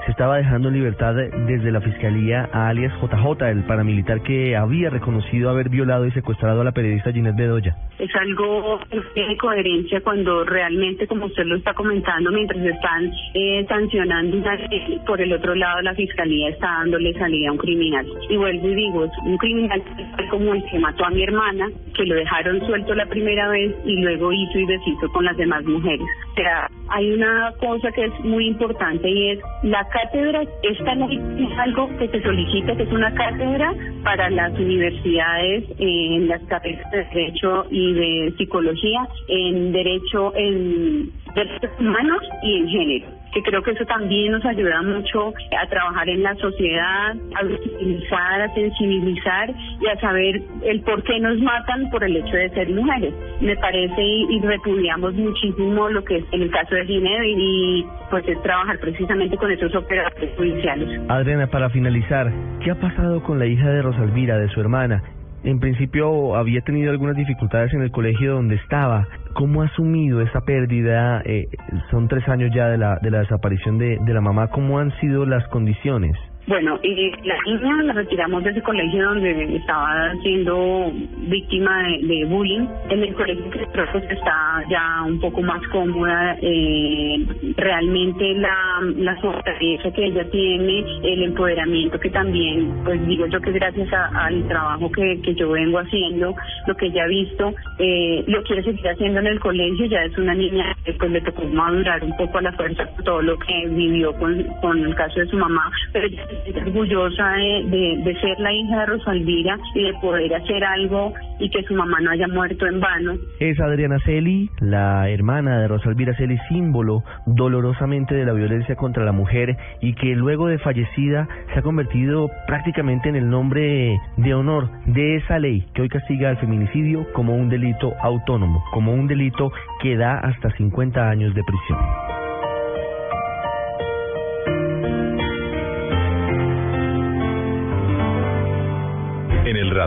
se estaba dejando en libertad desde la Fiscalía a alias JJ, el paramilitar que había reconocido haber violado y secuestrado a la periodista Ginette Bedoya? Es algo tiene coherencia cuando realmente, como usted lo está comentando, mientras están eh, sancionando una ley, por el otro lado la Fiscalía está dándole salida a un criminal. Y vuelvo y digo, es un criminal como el que mató a mi hermana, que lo dejaron suelto la primera vez y luego hizo y deshizo con las demás mujeres. O sea, hay una cosa que es muy importante y es la cátedra, esta es algo que se solicita, que es una cátedra para las universidades en las carreras de Derecho y de Psicología, en Derecho en Derechos Humanos y en Género que creo que eso también nos ayuda mucho a trabajar en la sociedad, a visibilizar, a sensibilizar y a saber el por qué nos matan por el hecho de ser mujeres. Me parece y, repudiamos muchísimo lo que es en el caso de Ginebra y pues es trabajar precisamente con esos operadores judiciales. Adriana, para finalizar, ¿qué ha pasado con la hija de Rosalvira, de su hermana? En principio había tenido algunas dificultades en el colegio donde estaba. ¿Cómo ha asumido esa pérdida? Eh, son tres años ya de la, de la desaparición de, de la mamá. ¿Cómo han sido las condiciones? Bueno, y la niña la retiramos de ese colegio donde estaba siendo víctima de, bullying. En el colegio que que está ya un poco más cómoda. Eh, realmente la, la fortaleza que ella tiene, el empoderamiento que también, pues digo yo que gracias al trabajo que, que yo vengo haciendo, lo que ella ha visto, eh, lo quiere seguir haciendo en el colegio. Ya es una niña que pues le tocó madurar un poco a la fuerza todo lo que vivió con, con el caso de su mamá, pero orgullosa de, de, ser la hija de Rosalvira y de poder hacer algo y que su mamá no haya muerto en vano. Es Adriana Celi, la hermana de Rosalvira Celi, símbolo dolorosamente de la violencia contra la mujer y que luego de fallecida se ha convertido prácticamente en el nombre de honor de esa ley que hoy castiga al feminicidio como un delito autónomo, como un delito que da hasta 50 años de prisión.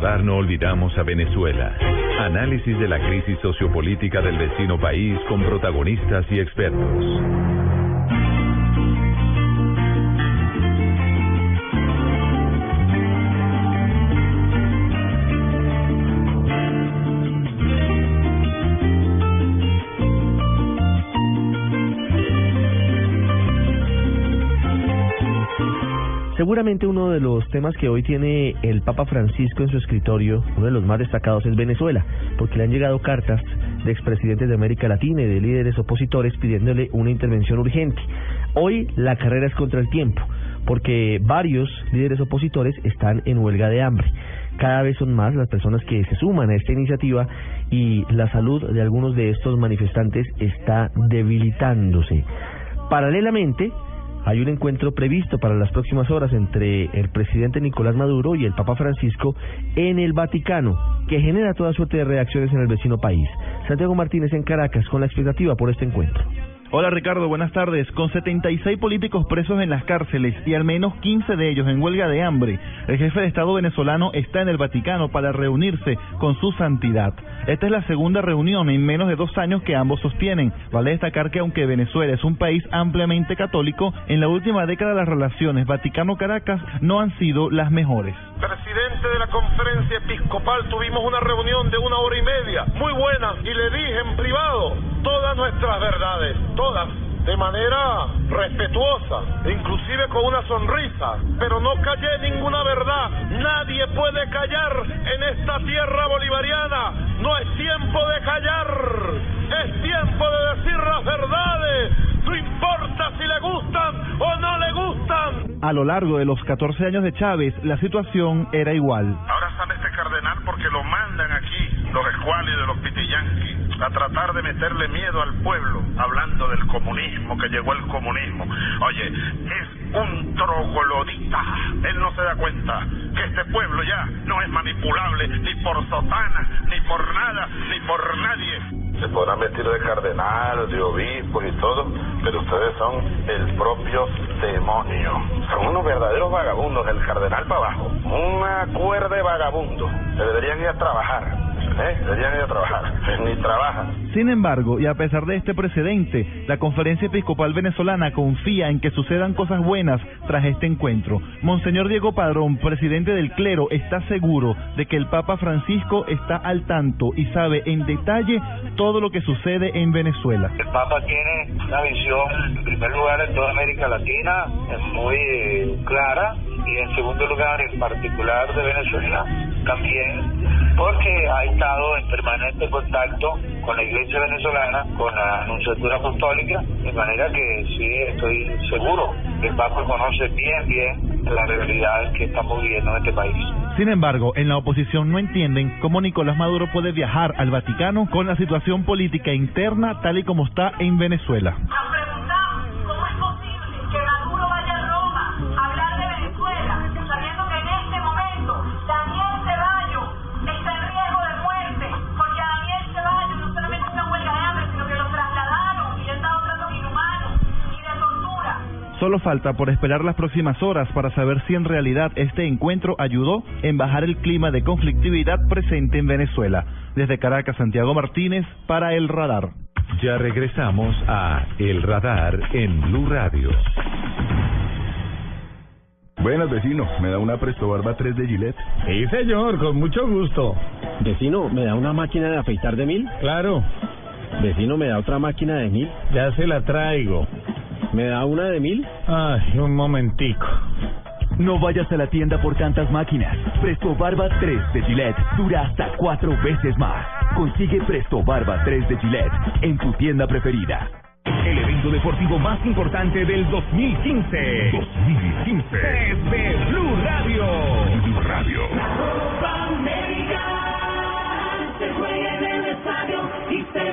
Radar no olvidamos a Venezuela. Análisis de la crisis sociopolítica del vecino país con protagonistas y expertos. Seguramente uno de los temas que hoy tiene el Papa Francisco en su escritorio, uno de los más destacados, es Venezuela, porque le han llegado cartas de expresidentes de América Latina y de líderes opositores pidiéndole una intervención urgente. Hoy la carrera es contra el tiempo, porque varios líderes opositores están en huelga de hambre. Cada vez son más las personas que se suman a esta iniciativa y la salud de algunos de estos manifestantes está debilitándose. Paralelamente, hay un encuentro previsto para las próximas horas entre el presidente Nicolás Maduro y el Papa Francisco en el Vaticano, que genera toda suerte de reacciones en el vecino país. Santiago Martínez en Caracas con la expectativa por este encuentro. Hola Ricardo, buenas tardes. Con 76 políticos presos en las cárceles y al menos 15 de ellos en huelga de hambre, el jefe de Estado venezolano está en el Vaticano para reunirse con su santidad. Esta es la segunda reunión en menos de dos años que ambos sostienen. Vale destacar que aunque Venezuela es un país ampliamente católico, en la última década las relaciones Vaticano-Caracas no han sido las mejores. Presidente de la conferencia episcopal, tuvimos una reunión de una hora y media, muy buena, y le dije en privado todas nuestras verdades, todas de manera respetuosa, inclusive con una sonrisa, pero no callé ninguna verdad. Nadie puede callar en esta tierra bolivariana. No es tiempo de callar, es tiempo de decir las verdades. No importa si le gustan o no le gustan. A lo largo de los 14 años de Chávez, la situación era igual. Ahora sale este cardenal porque lo mandan aquí los escuales de los a tratar de meterle miedo al pueblo, hablando del comunismo, que llegó el comunismo. Oye, es un troglodita. Él no se da cuenta que este pueblo ya no es manipulable ni por sotana, ni por nada, ni por nadie. Este podrán vestir de cardenal, de obispo y todo, pero ustedes son el propio demonio. Son unos verdaderos vagabundos, el cardenal para abajo. Una cuerda de vagabundo. Se deberían ir a trabajar. ¿Eh? Deberían ir a trabajar. Ni trabajan. Sin embargo, y a pesar de este precedente, la Conferencia Episcopal Venezolana confía en que sucedan cosas buenas tras este encuentro. Monseñor Diego Padrón, presidente del clero, está seguro de que el Papa Francisco está al tanto y sabe en detalle todo lo que sucede en Venezuela. El Papa tiene una visión, en primer lugar, en toda América Latina, es muy eh, clara, y en segundo lugar, en particular de Venezuela, también, porque ha estado en permanente contacto con la Iglesia venezolana, con la Anunciatura Apostólica, de manera que sí, estoy seguro que el Papa conoce bien, bien las realidades que estamos viviendo en este país. Sin embargo, en la oposición no entienden cómo Nicolás Maduro puede viajar al Vaticano con la situación política interna tal y como está en Venezuela. Solo falta por esperar las próximas horas para saber si en realidad este encuentro ayudó en bajar el clima de conflictividad presente en Venezuela. Desde Caracas, Santiago Martínez para El Radar. Ya regresamos a El Radar en Blue Radio. Buenas, vecino. ¿Me da una Presto Barba 3 de Gillette? Sí, señor, con mucho gusto. Vecino, ¿me da una máquina de afeitar de mil? Claro. Vecino, ¿me da otra máquina de mil? Ya se la traigo. ¿Me da una de mil? Ay, un momentico. No vayas a la tienda por tantas máquinas. Presto Barba 3 de Gillette dura hasta cuatro veces más. Consigue Presto Barba 3 de Gillette en tu tienda preferida. El evento deportivo más importante del 2015. 2015. Es de Blue Radio. Blue Radio. Copa América se juega en el estadio y se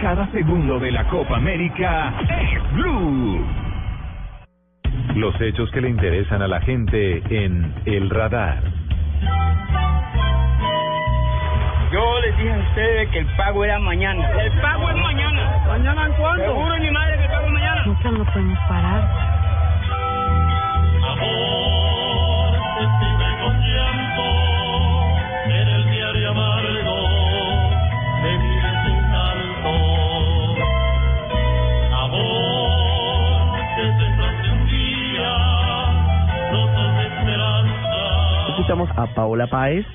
cada segundo de la Copa América es Blue. Los hechos que le interesan a la gente en El Radar. Yo les dije a ustedes que el pago era mañana. El pago es mañana. ¿Mañana en cuándo? Seguro mi madre que el pago es mañana. Nosotros no podemos parar. A Paola Páez,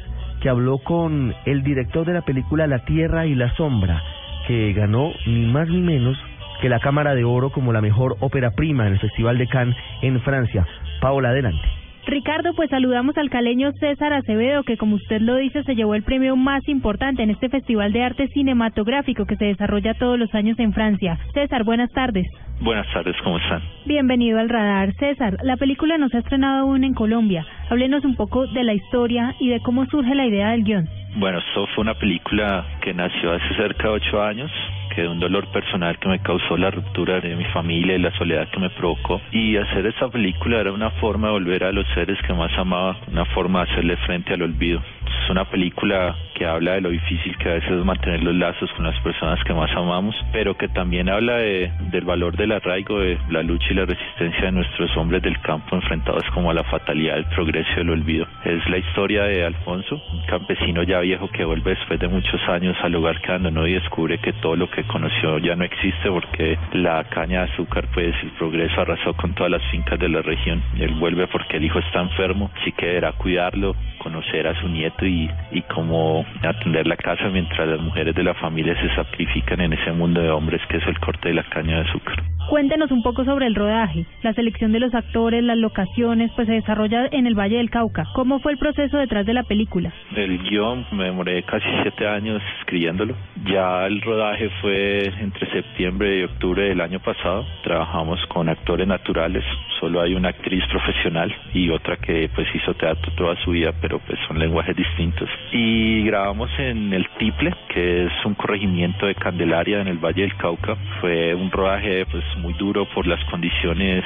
que habló con el director de la película La Tierra y la Sombra, que ganó ni más ni menos que la Cámara de Oro como la mejor ópera prima en el Festival de Cannes en Francia. Paola, adelante. Ricardo, pues saludamos al caleño César Acevedo, que como usted lo dice, se llevó el premio más importante en este Festival de Arte Cinematográfico que se desarrolla todos los años en Francia. César, buenas tardes. Buenas tardes, ¿cómo están? Bienvenido al radar. César, la película no se ha estrenado aún en Colombia. Háblenos un poco de la historia y de cómo surge la idea del guion. Bueno, esto fue una película que nació hace cerca de ocho años, que de un dolor personal que me causó la ruptura de mi familia y la soledad que me provocó. Y hacer esta película era una forma de volver a los seres que más amaba, una forma de hacerle frente al olvido. Es una película que habla de lo difícil que a veces es mantener los lazos con las personas que más amamos, pero que también habla de, del valor del arraigo, de la lucha y la resistencia de nuestros hombres del campo enfrentados como a la fatalidad del progreso y el olvido. Es la historia de Alfonso, un campesino ya viejo que vuelve después de muchos años al lugar que abandonó y descubre que todo lo que conoció ya no existe porque la caña de azúcar, pues el progreso arrasó con todas las fincas de la región. Él vuelve porque el hijo está enfermo, así que deberá cuidarlo, conocer a su nieto y, y cómo atender la casa mientras las mujeres de la familia se sacrifican en ese mundo de hombres que es el corte de la caña de azúcar. Cuéntenos un poco sobre el rodaje, la selección de los actores, las locaciones, pues se desarrolla en el Valle del Cauca. ¿Cómo fue el proceso detrás de la película? El guion me demoré casi siete años escribiéndolo. Ya el rodaje fue entre septiembre y octubre del año pasado. Trabajamos con actores naturales. Solo hay una actriz profesional y otra que pues hizo teatro toda su vida, pero pues son lenguajes distintos. Y grabamos en el Tiple, que es un corregimiento de Candelaria en el Valle del Cauca. Fue un rodaje pues muy duro por las condiciones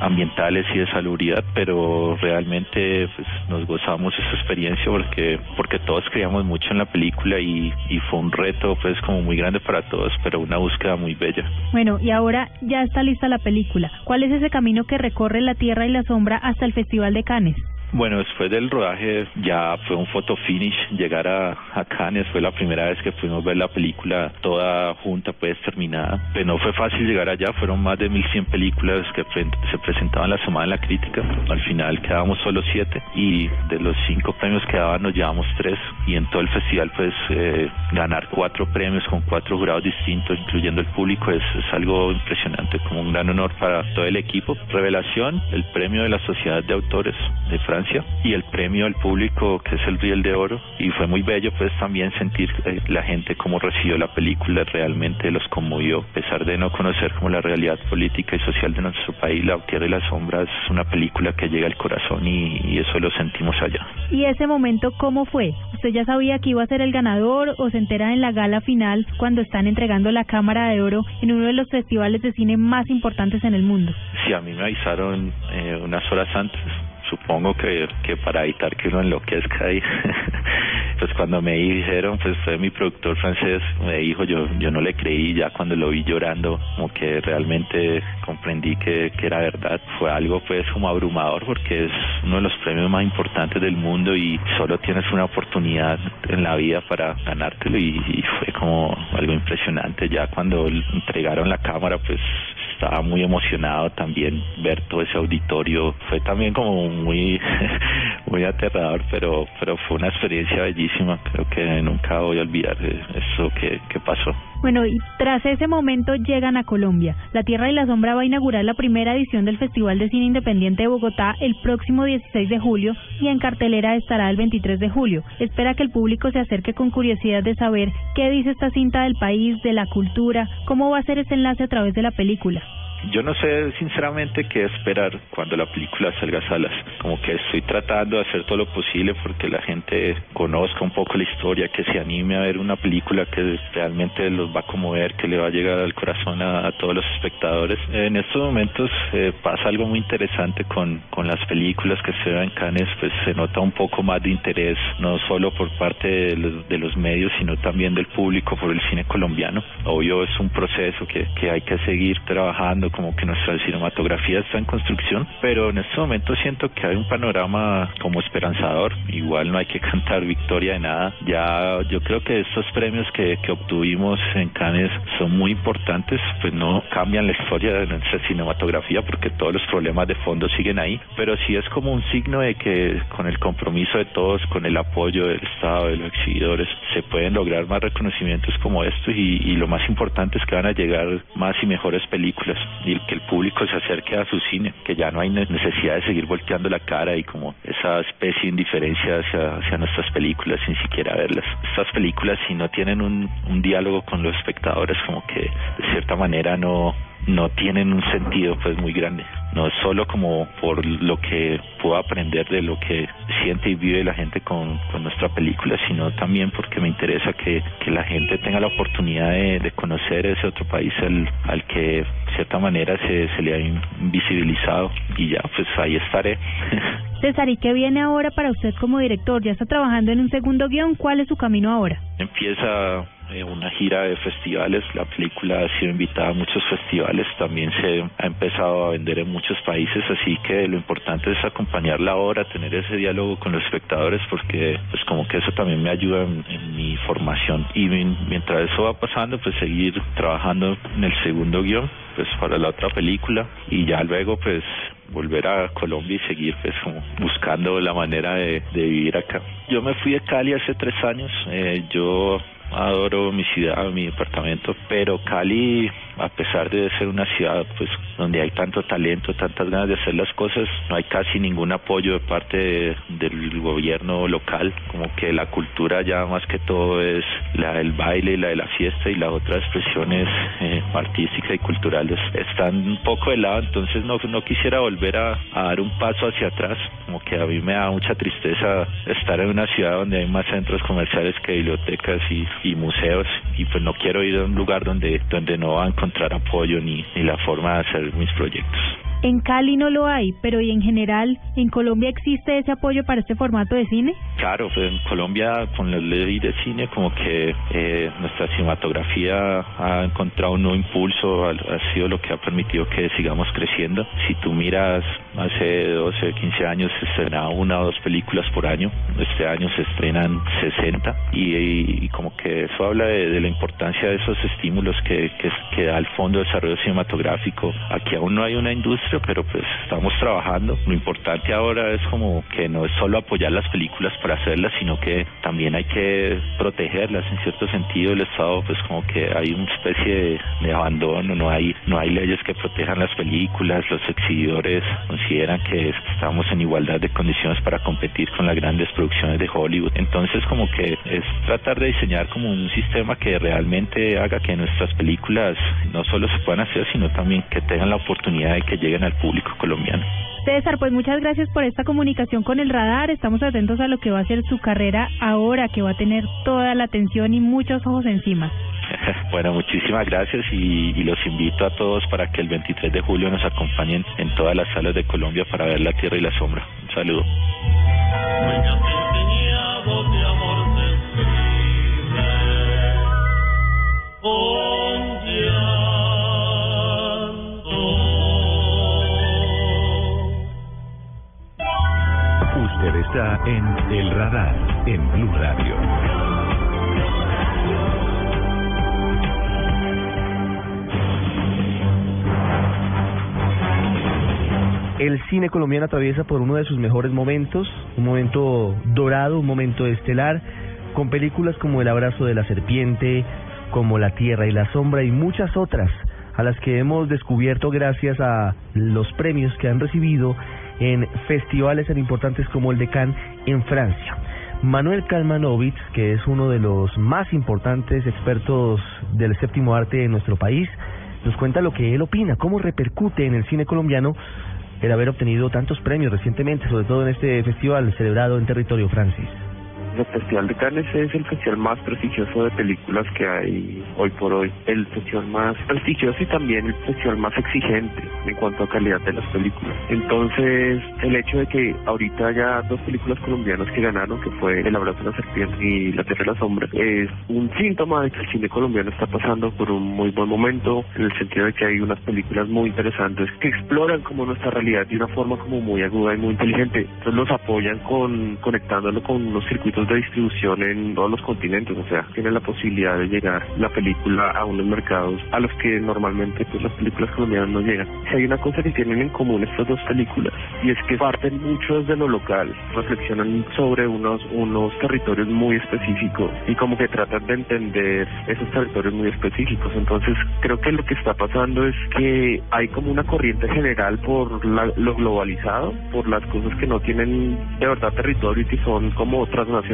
ambientales y de salubridad, pero realmente pues, nos gozamos esa experiencia porque porque todos creíamos mucho en la película y, y fue un reto pues como muy grande para todos, pero una búsqueda muy bella. Bueno, y ahora ya está lista la película. ¿Cuál es ese camino que recorre la tierra y la sombra hasta el Festival de Cannes? Bueno, después del rodaje ya fue un photo finish llegar a, a Cannes, fue la primera vez que pudimos ver la película toda junta, pues terminada. Pero no fue fácil llegar allá, fueron más de 1100 películas que se presentaban la semana en la crítica. Al final quedábamos solo siete y de los cinco premios que daban nos llevamos tres y en todo el festival pues eh, ganar cuatro premios con cuatro jurados distintos, incluyendo el público, es, es algo impresionante, como un gran honor para todo el equipo. Revelación, el premio de la Sociedad de Autores de Francia y el premio al público que es el Riel de Oro y fue muy bello pues también sentir eh, la gente cómo recibió la película realmente los conmovió a pesar de no conocer como la realidad política y social de nuestro país La Tierra y las Sombras es una película que llega al corazón y, y eso lo sentimos allá ¿Y ese momento cómo fue? ¿Usted ya sabía que iba a ser el ganador o se entera en la gala final cuando están entregando la Cámara de Oro en uno de los festivales de cine más importantes en el mundo? Sí, a mí me avisaron eh, unas horas antes supongo que, que para evitar que uno enloquezca ahí, pues cuando me dijeron, pues fue mi productor francés, me dijo, yo, yo no le creí, ya cuando lo vi llorando, como que realmente comprendí que, que era verdad, fue algo pues como abrumador porque es uno de los premios más importantes del mundo y solo tienes una oportunidad en la vida para ganártelo y, y fue como algo impresionante, ya cuando entregaron la cámara pues estaba muy emocionado también ver todo ese auditorio. Fue también como muy muy aterrador, pero pero fue una experiencia bellísima. Creo que nunca voy a olvidar eso que, que pasó. Bueno, y tras ese momento llegan a Colombia. La Tierra y la Sombra va a inaugurar la primera edición del Festival de Cine Independiente de Bogotá el próximo 16 de julio y en cartelera estará el 23 de julio. Espera que el público se acerque con curiosidad de saber qué dice esta cinta del país, de la cultura, cómo va a ser ese enlace a través de la película. Yo no sé sinceramente qué esperar cuando la película salga a salas. Como que estoy tratando de hacer todo lo posible porque la gente conozca un poco la historia, que se anime a ver una película que realmente los va a conmover, que le va a llegar al corazón a, todos los espectadores. En estos momentos eh, pasa algo muy interesante con, con las películas que se ven en Cannes, pues se nota un poco más de interés, no solo por parte de los, de los medios, sino también del público por el cine colombiano. Obvio es un proceso que, que hay que seguir trabajando como que nuestra cinematografía está en construcción, pero en este momento siento que hay un panorama como esperanzador. Igual no hay que cantar victoria de nada. Ya yo creo que estos premios que, que obtuvimos en Cannes son muy importantes, pues no cambian la historia de nuestra cinematografía porque todos los problemas de fondo siguen ahí, pero sí es como un signo de que con el compromiso de todos, con el apoyo del Estado, de los exhibidores, se pueden lograr más reconocimientos como estos y, y lo más importante es que van a llegar más y mejores películas y que el público se acerque a su cine, que ya no hay necesidad de seguir volteando la cara y como esa especie de indiferencia hacia, hacia nuestras películas sin siquiera verlas. Estas películas si no tienen un, un diálogo con los espectadores como que de cierta manera no no tienen un sentido pues muy grande no es solo como por lo que puedo aprender de lo que siente y vive la gente con, con nuestra película sino también porque me interesa que, que la gente tenga la oportunidad de, de conocer ese otro país al, al que de cierta manera se, se le ha invisibilizado y ya pues ahí estaré César, ¿y qué viene ahora para usted como director? ¿Ya está trabajando en un segundo guion? ¿Cuál es su camino ahora? Empieza eh, una gira de festivales, la película ha sido invitada a muchos festivales, también se ha empezado a vender en muchos países, así que lo importante es acompañarla ahora, tener ese diálogo con los espectadores, porque pues como que eso también me ayuda en, en mi formación. Y mientras eso va pasando, pues seguir trabajando en el segundo guion, pues para la otra película. Y ya luego pues volver a Colombia y seguir pues como buscando la manera de, de vivir acá. Yo me fui de Cali hace tres años, eh, yo adoro mi ciudad, mi departamento, pero Cali a pesar de ser una ciudad pues donde hay tanto talento, tantas ganas de hacer las cosas, no hay casi ningún apoyo de parte del gobierno local, como que la cultura ya más que todo es la del baile y la de la fiesta y las otras expresiones eh, artísticas y culturales. Están un poco de lado, entonces no, no quisiera volver a, a dar un paso hacia atrás, como que a mí me da mucha tristeza estar en una ciudad donde hay más centros comerciales que bibliotecas y, y museos y pues no quiero ir a un lugar donde, donde no va a encontrar apoyo ni, ni la forma de hacer mis proyectos. En Cali no lo hay, pero ¿y en general en Colombia existe ese apoyo para este formato de cine? Claro, pues en Colombia con la ley de cine como que eh, nuestra cinematografía ha encontrado un nuevo impulso, ha, ha, sido lo que ha permitido que sigamos creciendo. Si tú miras hace 12, 15 años se estrenaba una o dos películas por año, este año se estrenan 60 y, y, y como que eso habla de, de, la importancia de esos estímulos que, que, que da el Fondo de Desarrollo Cinematográfico. Aquí aún no hay una industria pero pues estamos trabajando. Lo importante ahora es como que no es solo apoyar las películas para hacerlas, sino que también hay que protegerlas en cierto sentido. El Estado pues como que hay una especie de, de abandono, no hay no hay leyes que protejan las películas, los exhibidores consideran que estamos en igualdad de condiciones para competir con las grandes producciones de Hollywood. Entonces como que es tratar de diseñar como un sistema que realmente haga que nuestras películas no solo se puedan hacer, sino también que tengan la oportunidad de que lleguen al público colombiano. César, pues muchas gracias por esta comunicación con el radar. Estamos atentos a lo que va a ser su carrera ahora, que va a tener toda la atención y muchos ojos encima. Bueno, muchísimas gracias y, y, los invito a todos para que el 23 de julio nos acompañen en todas las salas de Colombia para ver La Tierra y la Sombra. Un saludo. Está en El Radar, en Blue Radio. El cine colombiano atraviesa por uno de sus mejores momentos, un momento dorado, un momento estelar, con películas como El abrazo de la serpiente, como La tierra y la sombra y muchas otras a las que hemos descubierto gracias a los premios que han recibido en festivales tan importantes como el de Cannes en Francia. Manuel Kalmanovitz, que es uno de los más importantes expertos del séptimo arte en nuestro país, nos cuenta lo que él opina, cómo repercute en el cine colombiano el haber obtenido tantos premios recientemente, sobre todo en este festival celebrado en territorio francés. El Festival de Cannes es el festival más prestigioso de películas que hay hoy por hoy. El festival más prestigioso y también el festival más exigente en cuanto a calidad de las películas. Entonces, el hecho de que ahorita haya dos películas colombianas que ganaron, que fue El abrazo de la serpiente y La tierra de la sombra, es un síntoma de que el cine colombiano está pasando por un muy buen momento, en el sentido de que hay unas películas muy interesantes que exploran como nuestra realidad de una forma como muy aguda y muy inteligente. Entonces los apoyan con conectándolo con unos circuitos de distribución en todos los continentes, o sea, tiene la posibilidad de llegar la película a unos mercados a los que normalmente pues las películas colombianas no llegan. Si hay una cosa que tienen en común estas dos películas y es que parten mucho desde lo local, reflexionan sobre unos unos territorios muy específicos y como que tratan de entender esos territorios muy específicos. Entonces, creo que lo que está pasando es que hay como una corriente general por la, lo globalizado, por las cosas que no tienen de verdad territorio y que son como transnacionales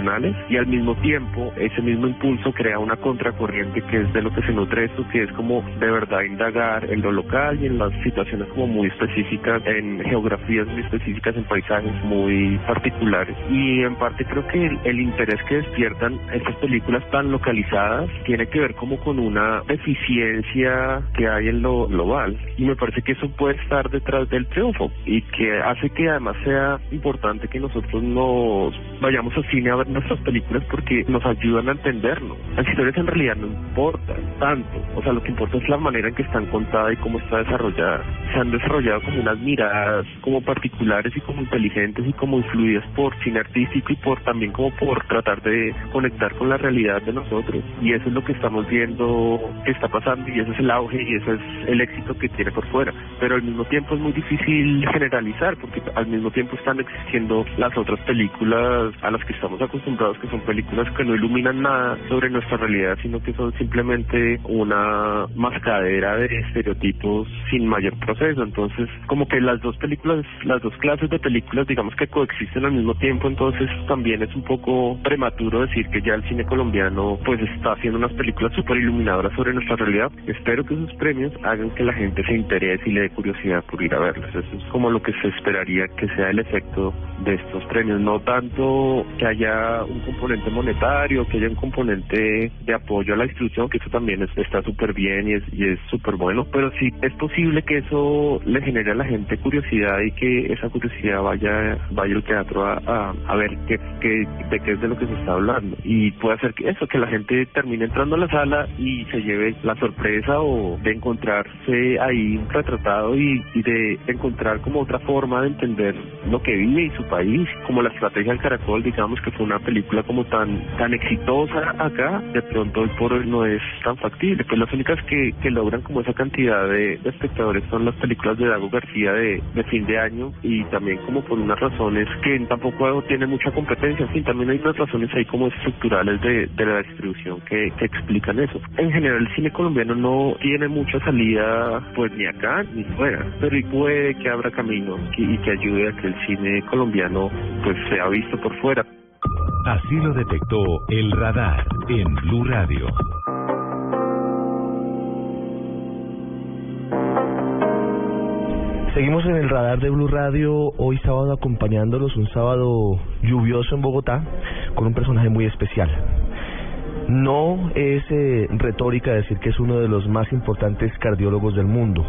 y al mismo tiempo ese mismo impulso crea una contracorriente que es de lo que se nutre esto, que es como de verdad indagar en lo local y en las situaciones como muy específicas, en geografías muy específicas, en paisajes muy particulares. Y en parte creo que el, el interés que despiertan estas películas tan localizadas tiene que ver como con una deficiencia que hay en lo global. Y me parece que eso puede estar detrás del triunfo y que hace que además sea importante que nosotros nos vayamos al cine a nuestras películas porque nos ayudan a entendernos. Las historias en realidad no importan tanto, o sea, lo que importa es la manera en que están contadas y cómo está desarrollada. Se han desarrollado como unas miradas como particulares y como inteligentes y como influidas por cine artístico y por también como por tratar de conectar con la realidad de nosotros. Y eso es lo que estamos viendo que está pasando y ese es el auge y ese es el éxito que tiene por fuera. Pero al mismo tiempo es muy difícil generalizar porque al mismo tiempo están existiendo las otras películas a las que estamos acostumbrados que son películas que no iluminan nada sobre nuestra realidad sino que son simplemente una mascadera de estereotipos sin mayor proceso. Entonces, como que las dos películas, las dos clases de películas, digamos que coexisten al mismo tiempo, entonces también es un poco prematuro decir que ya el cine colombiano pues está haciendo unas películas súper iluminadoras sobre nuestra realidad. Espero que esos premios hagan que la gente se interese y le dé curiosidad por ir a verlos. Eso es como lo que se esperaría que sea el efecto de estos premios, no tanto que haya un componente monetario, que haya un componente de apoyo a la instrucción, que eso también está súper bien y es y es súper bueno, pero sí es posible que eso le genere a la gente curiosidad y que esa curiosidad vaya vaya al teatro a, a, ver qué, qué, de qué es de lo que se está hablando. Y puede hacer que eso, que la gente termine entrando a la sala y se lleve la sorpresa o de encontrarse ahí retratado y, de encontrar como otra forma de entender lo que vive y su país, como la estrategia del caracol, digamos que fue una película como tan tan exitosa acá, de pronto hoy por hoy no es tan factible, pues las únicas que, que logran como esa cantidad de, espectadores son las películas de Dago García de, de, fin de año y también como por unas razones que tampoco tiene mucha competencia, en fin, también hay unas razones ahí como estructurales de, de la distribución que, que explican eso. En general el cine colombiano no tiene mucha salida pues ni acá ni fuera, pero y puede que abra camino y que ayude a que el cine colombiano pues sea visto por fuera. Así lo detectó el radar en Blue Radio. Seguimos en el radar de Blue Radio, hoy sábado acompañándolos, un sábado lluvioso en Bogotá, con un personaje muy especial. No es eh, retórica decir que es uno de los más importantes cardiólogos del mundo.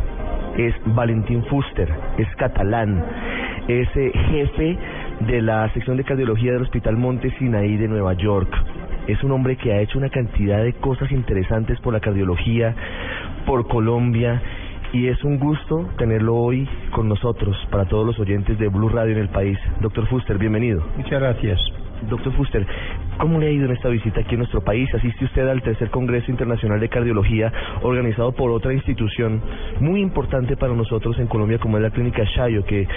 Es Valentín Fuster, es catalán, es eh, jefe de la sección de cardiología del Hospital Monte Sinaí de Nueva York. Es un hombre que ha hecho una cantidad de cosas interesantes por la cardiología, por Colombia y es un gusto tenerlo hoy con nosotros para todos los oyentes de Blue Radio en el país. Doctor Fuster, bienvenido. Muchas gracias. Doctor Fuster, ¿cómo le ha ido en esta visita aquí en nuestro país? Asiste usted al tercer Congreso Internacional de Cardiología organizado por otra institución muy importante para nosotros en Colombia como es la Clínica Shayo, que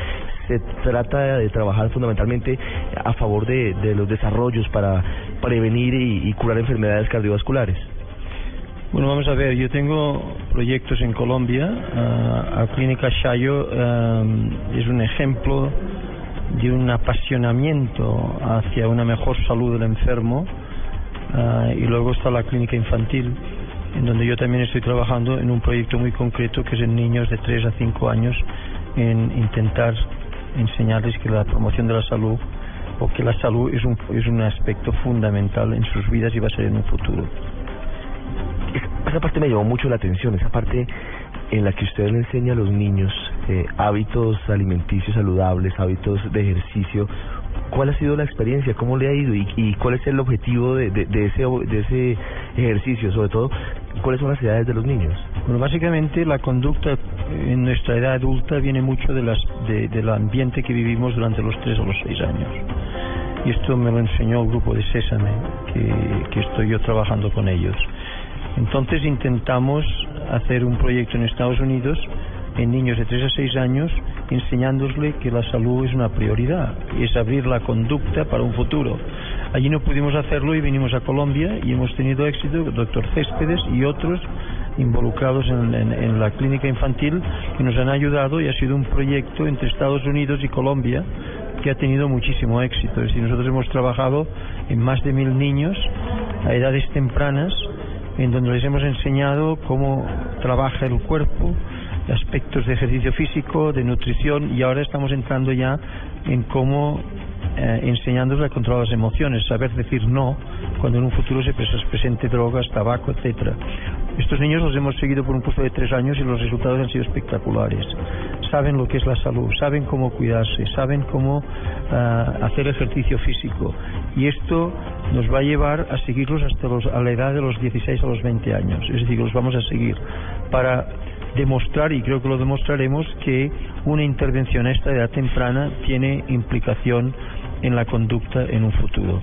se trata de trabajar fundamentalmente a favor de, de los desarrollos para prevenir y, y curar enfermedades cardiovasculares. Bueno, vamos a ver, yo tengo proyectos en Colombia. Uh, Clínica Shayo es un ejemplo de un apasionamiento hacia una mejor salud del enfermo. Uh, y luego está la clínica infantil, en donde yo también estoy trabajando en un proyecto muy concreto que es en niños de 3 a 5 años, en intentar enseñarles que la promoción de la salud o que la salud es un, es un aspecto fundamental en sus vidas y va a ser en un futuro esa parte me llamó mucho la atención, esa parte en la que usted le enseña a los niños eh, hábitos alimenticios saludables, hábitos de ejercicio. ¿Cuál ha sido la experiencia? ¿Cómo le ha ido? ¿Y, y cuál es el objetivo de, de, de, ese, de ese ejercicio? Sobre todo, ¿cuáles son las edades de los niños? Bueno, básicamente la conducta en nuestra edad adulta viene mucho de las, de, del ambiente que vivimos durante los tres o los seis años. Y esto me lo enseñó el grupo de Sésame, que, que estoy yo trabajando con ellos. Entonces intentamos hacer un proyecto en Estados Unidos en niños de 3 a 6 años enseñándosle que la salud es una prioridad y es abrir la conducta para un futuro. Allí no pudimos hacerlo y vinimos a Colombia y hemos tenido éxito, doctor Céspedes y otros involucrados en, en, en, la clínica infantil que nos han ayudado y ha sido un proyecto entre Estados Unidos y Colombia que ha tenido muchísimo éxito. Es decir, nosotros hemos trabajado en más de mil niños a edades tempranas en donde les hemos enseñado cómo trabaja el cuerpo, aspectos de ejercicio físico, de nutrición y ahora estamos entrando ya en cómo eh, enseñándoles a controlar las emociones, saber decir no cuando en un futuro se presente drogas, tabaco, etcétera. Estos niños los hemos seguido por un curso de tres años y los resultados han sido espectaculares. Saben lo que es la salud, saben cómo cuidarse, saben cómo ah, hacer ejercicio físico. Y esto nos va a llevar a seguirlos hasta los, a la edad de los 16 a los 20 años. Es decir, los vamos a seguir para demostrar, y creo que lo demostraremos, que una intervención a esta edad temprana tiene implicación en la conducta en un futuro.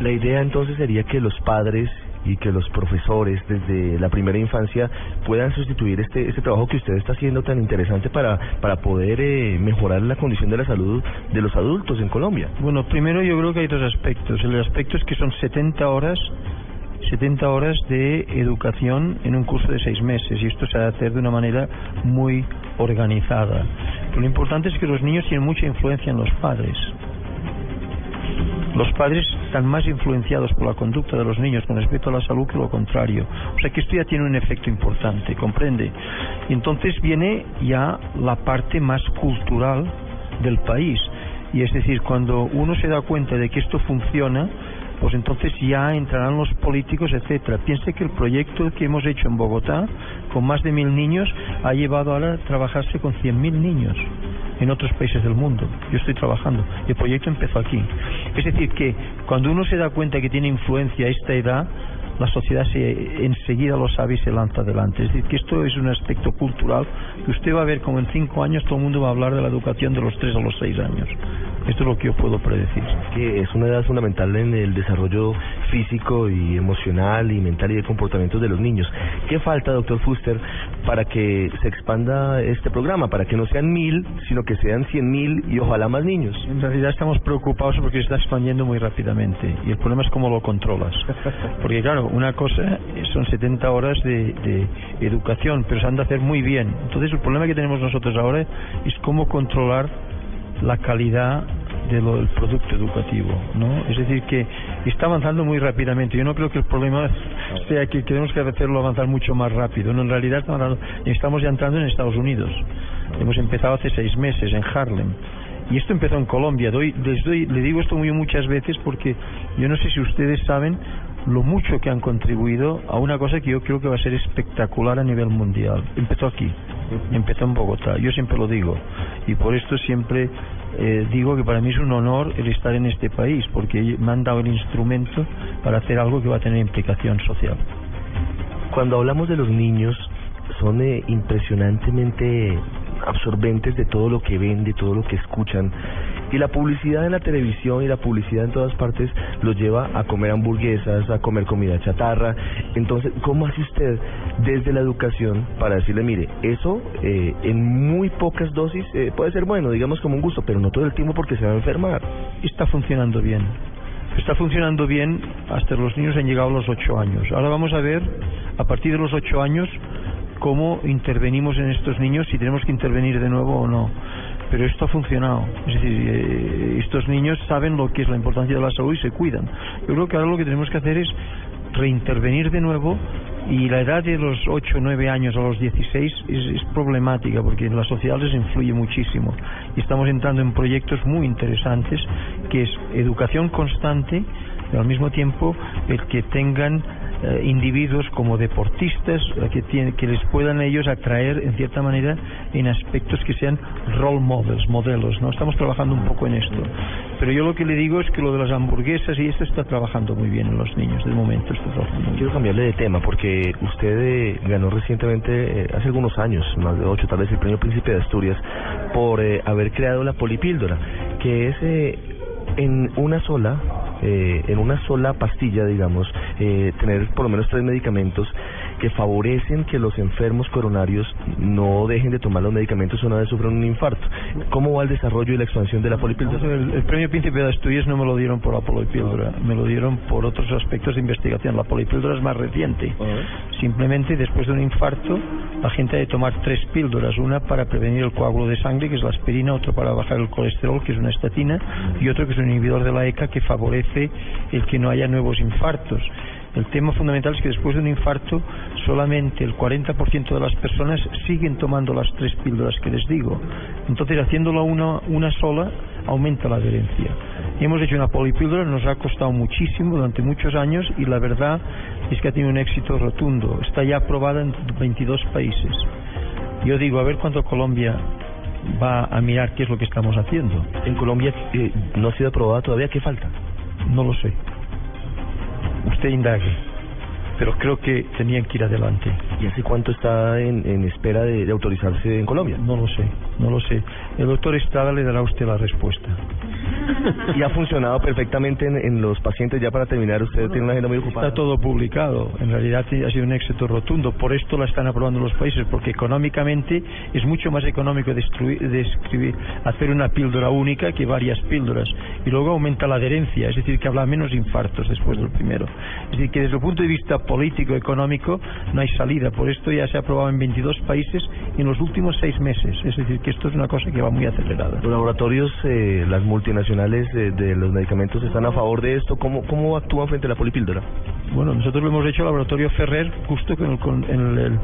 La idea entonces sería que los padres y que los profesores desde la primera infancia puedan sustituir este este trabajo que usted está haciendo tan interesante para para poder eh, mejorar la condición de la salud de los adultos en Colombia. Bueno, primero yo creo que hay dos aspectos. El aspecto es que son 70 horas 70 horas de educación en un curso de seis meses y esto se ha de hacer de una manera muy organizada. Pero lo importante es que los niños tienen mucha influencia en los padres. Los padres están más influenciados por la conducta de los niños con respecto a la salud que lo contrario. O sea que esto ya tiene un efecto importante, ¿comprende? Y entonces viene ya la parte más cultural del país. Y es decir, cuando uno se da cuenta de que esto funciona, pues entonces ya entrarán los políticos, etcétera. Piense que el proyecto que hemos hecho en Bogotá, con más de mil niños, ha llevado ahora a trabajarse con cien mil niños en otros países del mundo. Yo estoy trabajando. El proyecto empezó aquí. Es decir, que cuando uno se da cuenta que tiene influencia a esta edad, la sociedad se, enseguida lo sabe y se lanza adelante. Es decir, que esto es un aspecto cultural que usted va a ver como en cinco años todo el mundo va a hablar de la educación de los tres a los seis años. Esto es lo que yo puedo predecir. Que es una edad fundamental en el desarrollo físico y emocional y mental y de comportamientos de los niños. ¿Qué falta, doctor Fuster, para que se expanda este programa? Para que no sean mil, sino que sean cien mil y ojalá más niños. En realidad estamos preocupados porque se está expandiendo muy rápidamente y el problema es cómo lo controlas. Porque claro, una cosa son 70 horas de, de educación, pero se han de hacer muy bien. Entonces el problema que tenemos nosotros ahora es cómo controlar la calidad del producto educativo, ¿no? Es decir, que está avanzando muy rápidamente. Yo no creo que el problema sea que tenemos que hacerlo avanzar mucho más rápido. No, en realidad estamos, estamos ya entrando en Estados Unidos. Hemos empezado hace seis meses en Harlem. Y esto empezó en Colombia. Doy, les doy, le digo esto muy muchas veces porque yo no sé si ustedes saben lo mucho que han contribuido a una cosa que yo creo que va a ser espectacular a nivel mundial. Empezó aquí, empezó en Bogotá, yo siempre lo digo, y por esto siempre eh, digo que para mí es un honor el estar en este país, porque me han dado el instrumento para hacer algo que va a tener implicación social. Cuando hablamos de los niños, son eh, impresionantemente absorbentes de todo lo que ven, de todo lo que escuchan. Y la publicidad en la televisión y la publicidad en todas partes los lleva a comer hamburguesas, a comer comida chatarra. Entonces, ¿cómo hace usted desde la educación para decirle, mire, eso eh, en muy pocas dosis eh, puede ser bueno, digamos como un gusto, pero no todo el tiempo porque se va a enfermar? Está funcionando bien. Está funcionando bien hasta los niños han llegado a los ocho años. Ahora vamos a ver, a partir de los ocho años, cómo intervenimos en estos niños, si tenemos que intervenir de nuevo o no. Pero esto ha funcionado. Es decir, eh, estos niños saben lo que es la importancia de la salud y se cuidan. Yo creo que ahora lo que tenemos que hacer es reintervenir de nuevo y la edad de los 8 o 9 años a los 16 es, es, problemática porque en la sociedad les influye muchísimo y estamos entrando en proyectos muy interesantes que es educación constante pero al mismo tiempo el que tengan eh, individuos como deportistas eh, que, tienen, que les puedan ellos atraer en cierta manera en aspectos que sean role models, modelos. no Estamos trabajando un poco en esto. Pero yo lo que le digo es que lo de las hamburguesas y esto está trabajando muy bien en los niños, de momento está trabajando muy Quiero cambiarle de tema porque usted eh, ganó recientemente, hace algunos años, más de ocho tal vez, el premio Príncipe de Asturias por haber creado la polipíldora, que es en una sola eh, en una sola pastilla, digamos, eh, tener por lo menos tres medicamentos que favorecen que los enfermos coronarios no dejen de tomar los medicamentos una vez sufren un infarto. ¿Cómo va el desarrollo y la expansión de la polipíldora? El, premio Príncipe de Asturias no me lo dieron por la polipíldora, me lo dieron por otros aspectos de investigación. La polipíldora es más reciente. Simplemente después de un infarto, la gente ha de tomar tres píldoras, una para prevenir el coágulo de sangre, que es la aspirina, otra para bajar el colesterol, que es una estatina, y otro que es un inhibidor de la ECA que favorece el que no haya nuevos infartos. El tema fundamental es que después de un infarto solamente el 40% de las personas siguen tomando las tres píldoras que les digo. Entonces, haciéndolo una, una sola, aumenta la adherencia. Hemos hecho una polipíldora, nos ha costado muchísimo durante muchos años y la verdad es que ha tenido un éxito rotundo. Está ya aprobada en 22 países. Yo digo, a ver cuándo Colombia va a mirar qué es lo que estamos haciendo. En Colombia eh, no ha sido aprobada todavía, ¿qué falta? No lo sé. Usted indague. Pero creo que tenían que ir adelante. ¿Y hace cuánto está en, en espera de, de autorizarse en Colombia? No lo sé, no lo sé. El doctor Estrada le dará a usted la respuesta. y ha funcionado perfectamente en, en los pacientes. Ya para terminar, usted tiene una agenda muy ocupada. Está todo publicado. En realidad ha sido un éxito rotundo. Por esto la están aprobando los países, porque económicamente es mucho más económico destruir, describir, hacer una píldora única que varias píldoras. Y luego aumenta la adherencia, es decir, que habla menos infartos después del primero. Es decir, que desde el punto de vista político, económico, no hay salida. Por esto ya se ha aprobado en 22 países en los últimos seis meses. Es decir, que esto es una cosa que va muy acelerada. Los laboratorios, eh, las multinacionales de, de los medicamentos están a favor de esto. ¿Cómo, cómo actúan frente a la polipíldora? Bueno, nosotros lo hemos hecho el laboratorio Ferrer justo con el, con el, el,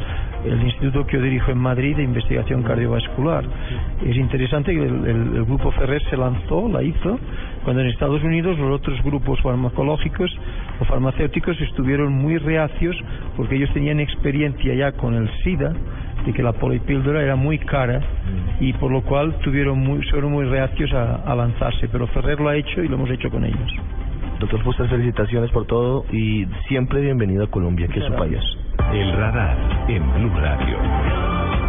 el instituto que yo dirijo en Madrid de investigación cardiovascular. Es interesante que el grupo Ferrer se lanzó, la hizo, cuando en Estados Unidos los otros grupos farmacológicos o farmacéuticos estuvieron muy reacios porque ellos tenían experiencia ya con el SIDA de que la polipíldora era muy cara y por lo cual tuvieron muy, fueron muy reacios a, a lanzarse, pero Ferrer lo ha hecho y lo hemos hecho con ellos. Doctor Fuster, felicitaciones por todo y siempre bienvenido a Colombia, que es su país. El radar en Blue Radio.